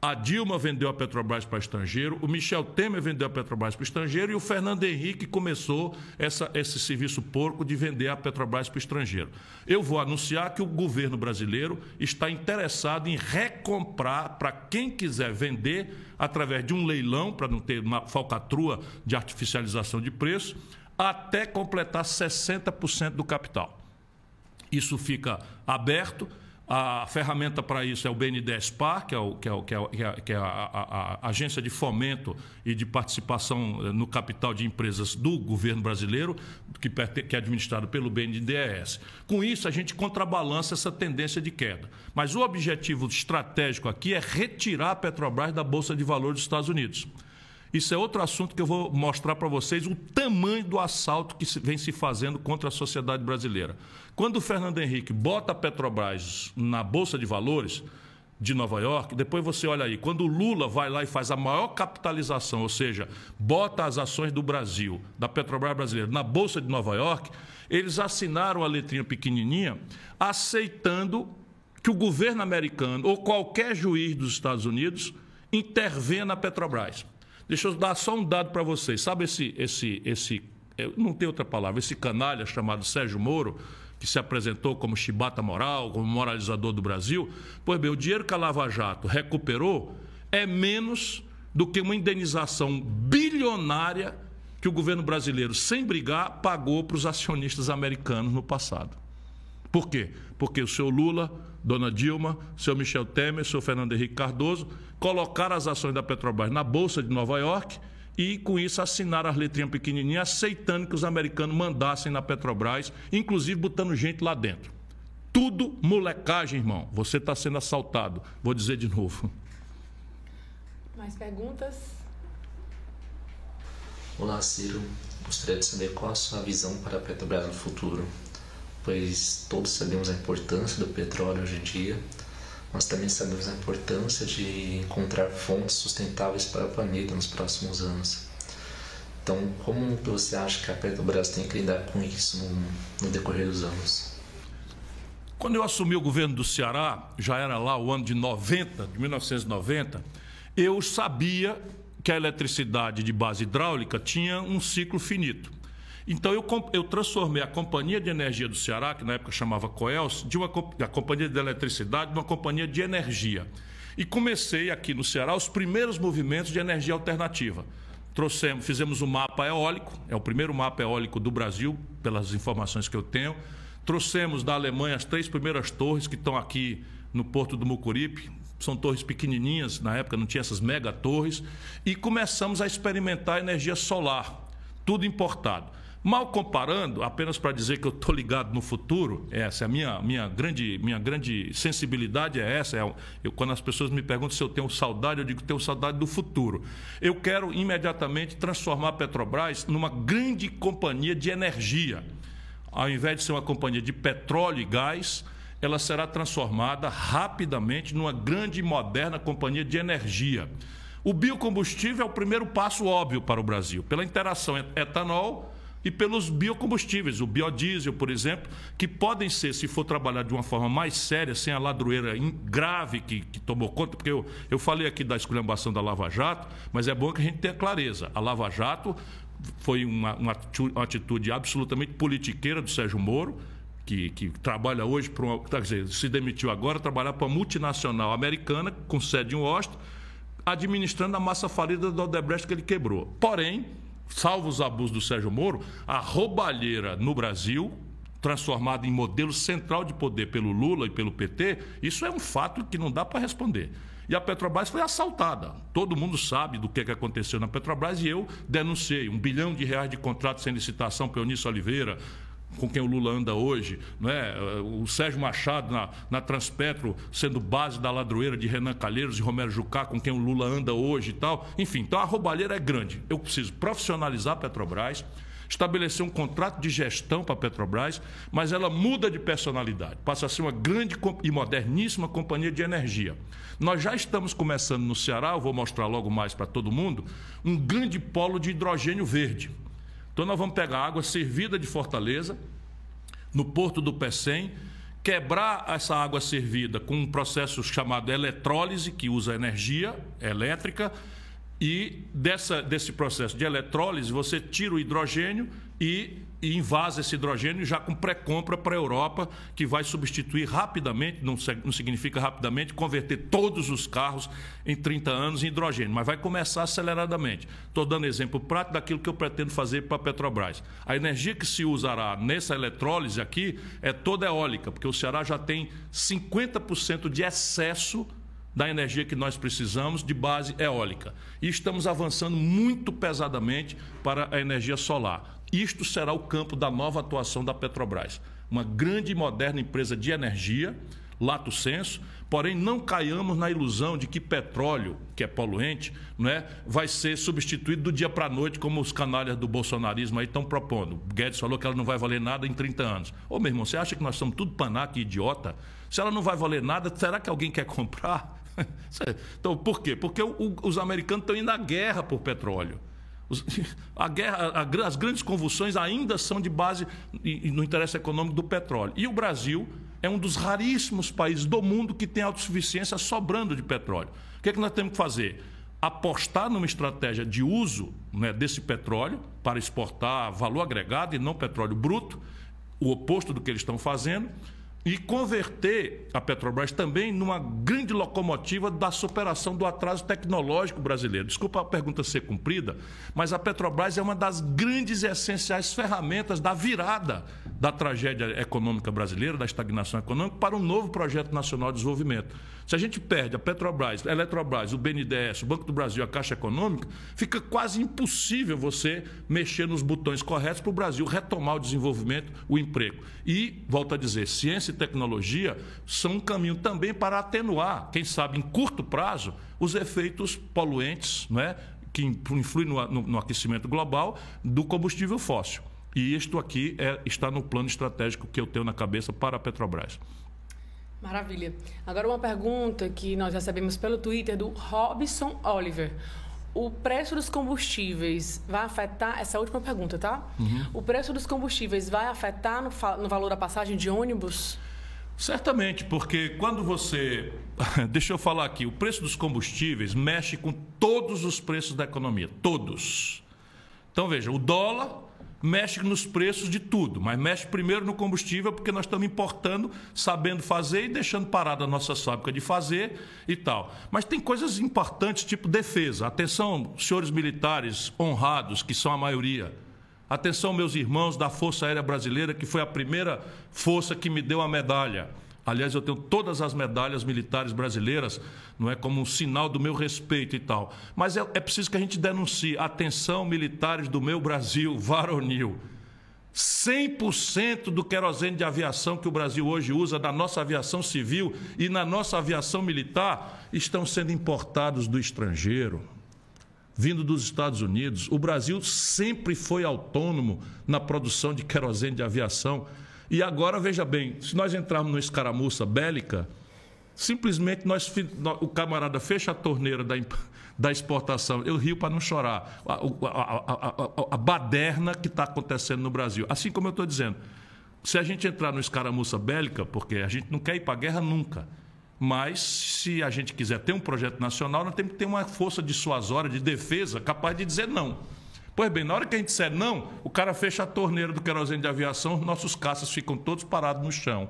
A Dilma vendeu a Petrobras para estrangeiro, o Michel Temer vendeu a Petrobras para estrangeiro e o Fernando Henrique começou essa, esse serviço porco de vender a Petrobras para estrangeiro. Eu vou anunciar que o governo brasileiro está interessado em recomprar para quem quiser vender através de um leilão, para não ter uma falcatrua de artificialização de preço, até completar 60% do capital. Isso fica aberto a ferramenta para isso é o BNDES Par, que é, o, que é, o, que é, que é a, a, a, agência de fomento e de participação eh, no capital de empresas do governo brasileiro, que, que é administrado pelo BNDES. Com isso, a gente contrabalança essa tendência de queda. Mas o objetivo estratégico aqui é retirar a Petrobras da Bolsa de Valores dos Estados Unidos. Isso é outro assunto que eu vou mostrar para vocês o tamanho do assalto que vem se fazendo contra a sociedade brasileira. Quando o Fernando Henrique bota a Petrobras na Bolsa de Valores de Nova York, depois você olha aí, quando o Lula vai lá e faz a maior capitalização, ou seja, bota as ações do Brasil, da Petrobras brasileira, na Bolsa de Nova York, eles assinaram a letrinha pequenininha aceitando que o governo americano ou qualquer juiz dos Estados Unidos intervenha na Petrobras. Deixa eu dar só um dado para vocês. Sabe esse, esse, esse, não tem outra palavra, esse canalha chamado Sérgio Moro, que se apresentou como chibata moral, como moralizador do Brasil? Pois bem, o dinheiro que a Lava Jato recuperou é menos do que uma indenização bilionária que o governo brasileiro, sem brigar, pagou para os acionistas americanos no passado. Por quê? Porque o seu Lula, dona Dilma, seu Michel Temer, seu Fernando Henrique Cardoso colocaram as ações da Petrobras na Bolsa de Nova York e, com isso, assinaram as letrinhas pequenininhas, aceitando que os americanos mandassem na Petrobras, inclusive botando gente lá dentro. Tudo molecagem, irmão. Você está sendo assaltado. Vou dizer de novo. Mais perguntas? Olá, Ciro. Gostaria de saber qual a sua visão para a Petrobras no futuro pois todos sabemos a importância do petróleo hoje em dia, mas também sabemos a importância de encontrar fontes sustentáveis para o planeta nos próximos anos. Então, como você acha que a Petrobras tem que lidar com isso no, no decorrer dos anos? Quando eu assumi o governo do Ceará, já era lá o ano de 90, de 1990, eu sabia que a eletricidade de base hidráulica tinha um ciclo finito. Então eu, eu transformei a Companhia de Energia do Ceará, que na época chamava Coels, de uma Companhia de Eletricidade, de uma companhia de energia. E comecei aqui no Ceará os primeiros movimentos de energia alternativa. Trouxemos, fizemos um mapa eólico, é o primeiro mapa eólico do Brasil, pelas informações que eu tenho. Trouxemos da Alemanha as três primeiras torres que estão aqui no Porto do Mucuripe, são torres pequenininhas, na época não tinha essas mega torres, e começamos a experimentar energia solar, tudo importado. Mal comparando, apenas para dizer que eu estou ligado no futuro, essa é a minha, minha, grande, minha grande sensibilidade é essa. É, eu, quando as pessoas me perguntam se eu tenho saudade, eu digo que tenho saudade do futuro. Eu quero imediatamente transformar a Petrobras numa grande companhia de energia. Ao invés de ser uma companhia de petróleo e gás, ela será transformada rapidamente numa grande e moderna companhia de energia. O biocombustível é o primeiro passo óbvio para o Brasil, pela interação etanol e pelos biocombustíveis, o biodiesel, por exemplo, que podem ser, se for trabalhar de uma forma mais séria, sem a ladroeira grave que, que tomou conta, porque eu, eu falei aqui da esculhambação da Lava Jato, mas é bom que a gente tenha clareza. A Lava Jato foi uma, uma atitude absolutamente politiqueira do Sérgio Moro, que, que, trabalha hoje para. Quer dizer, se demitiu agora, trabalhar para uma multinacional americana, com sede em Washington, administrando a massa falida do Odebrecht que ele quebrou. Porém, salvo os abusos do Sérgio Moro, a roubalheira no Brasil, transformada em modelo central de poder pelo Lula e pelo PT, isso é um fato que não dá para responder. E a Petrobras foi assaltada. Todo mundo sabe do que, aconteceu na Petrobras e eu denunciei um bilhão de reais de contratos sem licitação para Eunício Oliveira, com quem o Lula anda hoje, não é? o Sérgio Machado na, na Transpetro sendo base da ladroeira de Renan Calheiros e Romero Jucá, com quem o Lula anda hoje e tal. Enfim, então a roubalheira é grande. Eu preciso profissionalizar a Petrobras, estabelecer um contrato de gestão para a Petrobras, mas ela muda de personalidade, passa a ser uma grande e moderníssima companhia de energia. Nós já estamos começando no Ceará, eu vou mostrar logo mais para todo mundo, um grande polo de hidrogênio verde. Então nós vamos pegar água servida de Fortaleza, no porto do Pecém, quebrar essa água servida com um processo chamado eletrólise, que usa energia elétrica, e dessa, desse processo de eletrólise você tira o hidrogênio e, e invasa esse hidrogênio já com pré-compra para a Europa, que vai substituir rapidamente, não, não significa rapidamente, converter todos os carros em 30 anos em hidrogênio, mas vai começar aceleradamente. Estou dando exemplo prático daquilo que eu pretendo fazer para a Petrobras. A energia que se usará nessa eletrólise aqui é toda eólica, porque o Ceará já tem 50% de excesso da energia que nós precisamos de base eólica. E estamos avançando muito pesadamente para a energia solar. Isto será o campo da nova atuação da Petrobras. Uma grande e moderna empresa de energia, lato senso, porém não caiamos na ilusão de que petróleo, que é poluente, né, vai ser substituído do dia para a noite, como os canalhas do bolsonarismo aí estão propondo. Guedes falou que ela não vai valer nada em 30 anos. Ô, meu irmão, você acha que nós somos tudo panaca e idiota? Se ela não vai valer nada, será que alguém quer comprar? <laughs> Então, por quê? Porque os americanos estão indo à guerra por petróleo. <laughs> A guerra, as grandes convulsões ainda são de base no interesse econômico do petróleo. E o Brasil é um dos raríssimos países do mundo que tem autossuficiência sobrando de petróleo. O que, é que nós temos que fazer? Apostar numa estratégia de uso né, desse petróleo para exportar valor agregado e não petróleo bruto, o oposto do que eles estão fazendo e converter a Petrobras também numa grande locomotiva da superação do atraso tecnológico brasileiro. Desculpa a pergunta ser cumprida, mas a Petrobras é uma das grandes e essenciais ferramentas da virada da tragédia econômica brasileira, da estagnação econômica, para um novo projeto nacional de desenvolvimento. Se a gente perde a Petrobras, a Eletrobras, o BNDES, o Banco do Brasil, a Caixa Econômica, fica quase impossível você mexer nos botões corretos para o Brasil retomar o desenvolvimento, o emprego. E, volto a dizer, ciência e tecnologia são um caminho também para atenuar, quem sabe em curto prazo, os efeitos poluentes, não é? que influem no, no, no aquecimento global do combustível fóssil. E isto aqui é, está no plano estratégico que eu tenho na cabeça para a Petrobras. Maravilha. Agora uma pergunta que nós recebemos pelo Twitter do Robson Oliver. O preço dos combustíveis vai afetar, essa é última pergunta, tá? Uhum. O preço dos combustíveis vai afetar no, no valor da passagem de ônibus? Certamente, porque quando você. <laughs> Deixa eu falar aqui, o preço dos combustíveis mexe com todos os preços da economia, todos. Então veja, o dólar mexe nos preços de tudo, mas mexe primeiro no combustível, porque nós estamos importando, sabendo fazer e deixando parada a nossa fábrica de fazer e tal. Mas tem coisas importantes, tipo defesa. Atenção, senhores militares honrados, que são a maioria. Atenção, meus irmãos da Força Aérea Brasileira, que foi a primeira força que me deu a medalha. Aliás, eu tenho todas as medalhas militares brasileiras, não é como um sinal do meu respeito e tal. Mas é, é preciso que a gente denuncie. Atenção, militares do meu Brasil, <laughs> varonil. 100% do querosene de aviação que o Brasil hoje usa na nossa aviação civil e na nossa aviação militar estão sendo importados do estrangeiro, vindo dos Estados Unidos. O Brasil sempre foi autônomo na produção de querosene de aviação. E agora, veja bem, se nós entrarmos numa escaramuça bélica, simplesmente nós, o camarada fecha a torneira da, da exportação. Eu rio para não chorar. A, a, a, a baderna que está acontecendo no Brasil. Assim como eu estou dizendo, se a gente entrar numa escaramuça bélica, porque a gente não quer ir para a guerra nunca, mas se a gente quiser ter um projeto nacional, nós temos que ter uma força dissuasória, de defesa, capaz de dizer não. Pois bem, na hora que a gente disser não, o cara fecha a torneira do querosene de aviação, nossos caças ficam todos parados no chão.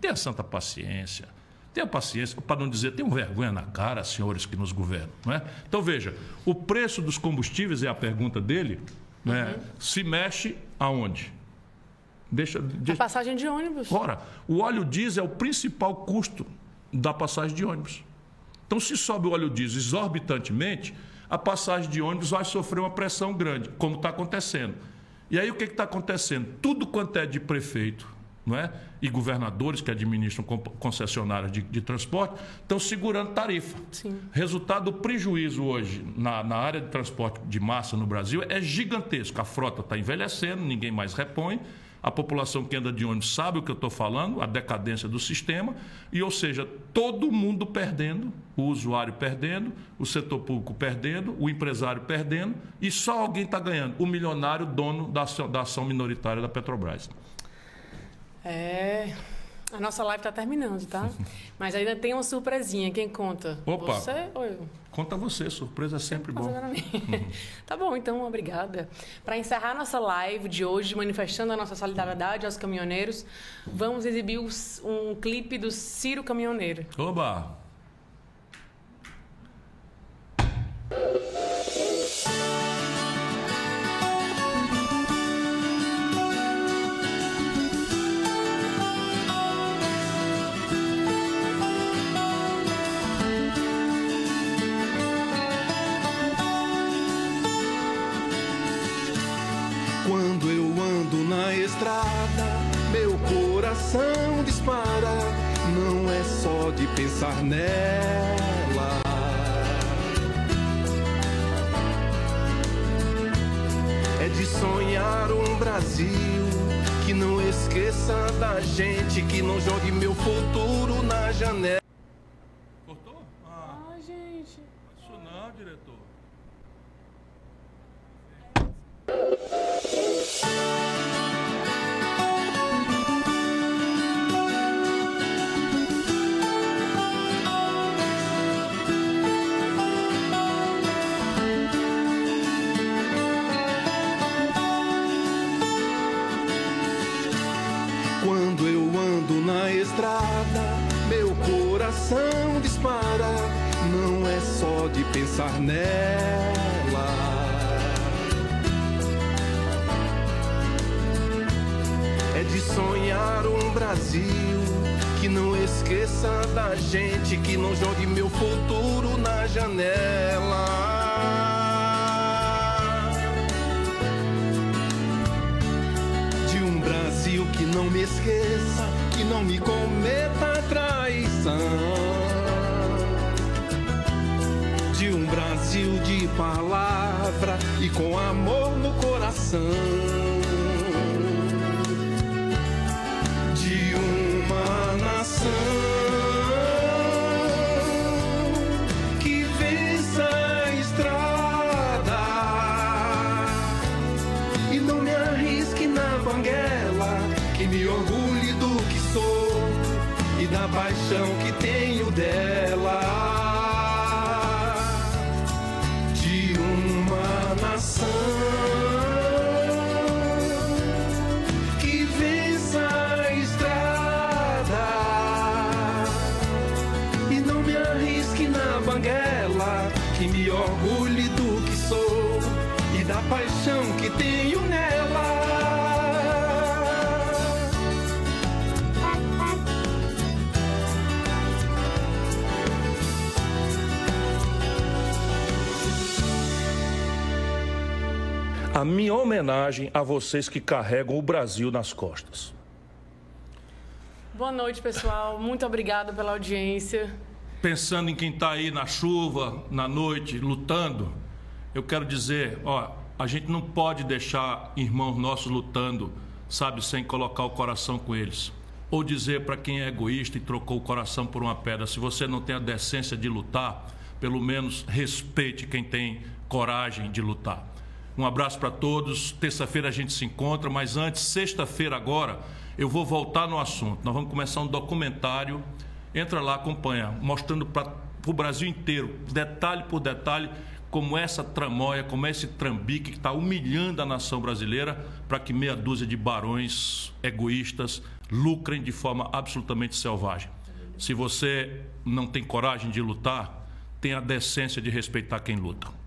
Tenha santa paciência. Tenha paciência, para não dizer, tenham vergonha na cara, senhores que nos governam. Não é? Então, veja, o preço dos combustíveis, é a pergunta dele, é? Uhum. se mexe aonde? Deixa, deixa... A passagem de ônibus. Ora, o óleo diesel é o principal custo da passagem de ônibus. Então, se sobe o óleo diesel exorbitantemente, a passagem de ônibus vai sofrer uma pressão grande, como está acontecendo. E aí o que está acontecendo? Tudo quanto é de prefeito não é? e governadores que administram concessionárias de, de transporte estão segurando tarifa. Sim. Resultado do prejuízo hoje na, na área de transporte de massa no Brasil é gigantesco. A frota está envelhecendo, ninguém mais repõe. A população que anda de ônibus sabe o que eu estou falando, a decadência do sistema, e ou seja, todo mundo perdendo, o usuário perdendo, o setor público perdendo, o empresário perdendo, e só alguém está ganhando, o milionário dono da ação, da ação minoritária da Petrobras. É. A nossa live está terminando, tá? <laughs> Mas ainda tem uma surpresinha. Quem conta? Opa. Você ou eu? Conta você, surpresa é sempre bom. <laughs> tá bom, então, obrigada. Para encerrar nossa live de hoje, manifestando a nossa solidariedade aos caminhoneiros, vamos exibir um clipe do Ciro Caminhoneiro. Oba! Coração dispara, não é só de pensar nela. É de sonhar um Brasil que não esqueça da gente, que não jogue meu futuro na janela. Cortou? Ah, Ai, gente. Isso não, diretor. coração pensar nela. É de sonhar um Brasil que não esqueça da gente, que não jogue meu futuro na janela. De um Brasil que não me esqueça, que não me cometa traição. De palavra e com amor no coração. A minha homenagem a vocês que carregam o Brasil nas costas. Boa noite, pessoal. Muito obrigada pela audiência. Pensando em quem está aí na chuva, na noite, lutando, eu quero dizer, ó, a gente não pode deixar irmãos nossos lutando, sabe, sem colocar o coração com eles. Ou dizer para quem é egoísta e trocou o coração por uma pedra, se você não tem a decência de lutar, pelo menos respeite quem tem coragem de lutar. Um abraço para todos. Terça-feira a gente se encontra, mas antes, sexta-feira agora, eu vou voltar no assunto. Nós vamos começar um documentário. Entra lá, acompanha, mostrando para o Brasil inteiro, detalhe por detalhe, como essa tramóia, como esse trambique que está humilhando a nação brasileira para que meia dúzia de barões egoístas lucrem de forma absolutamente selvagem. Se você não tem coragem de lutar, tenha a decência de respeitar quem luta.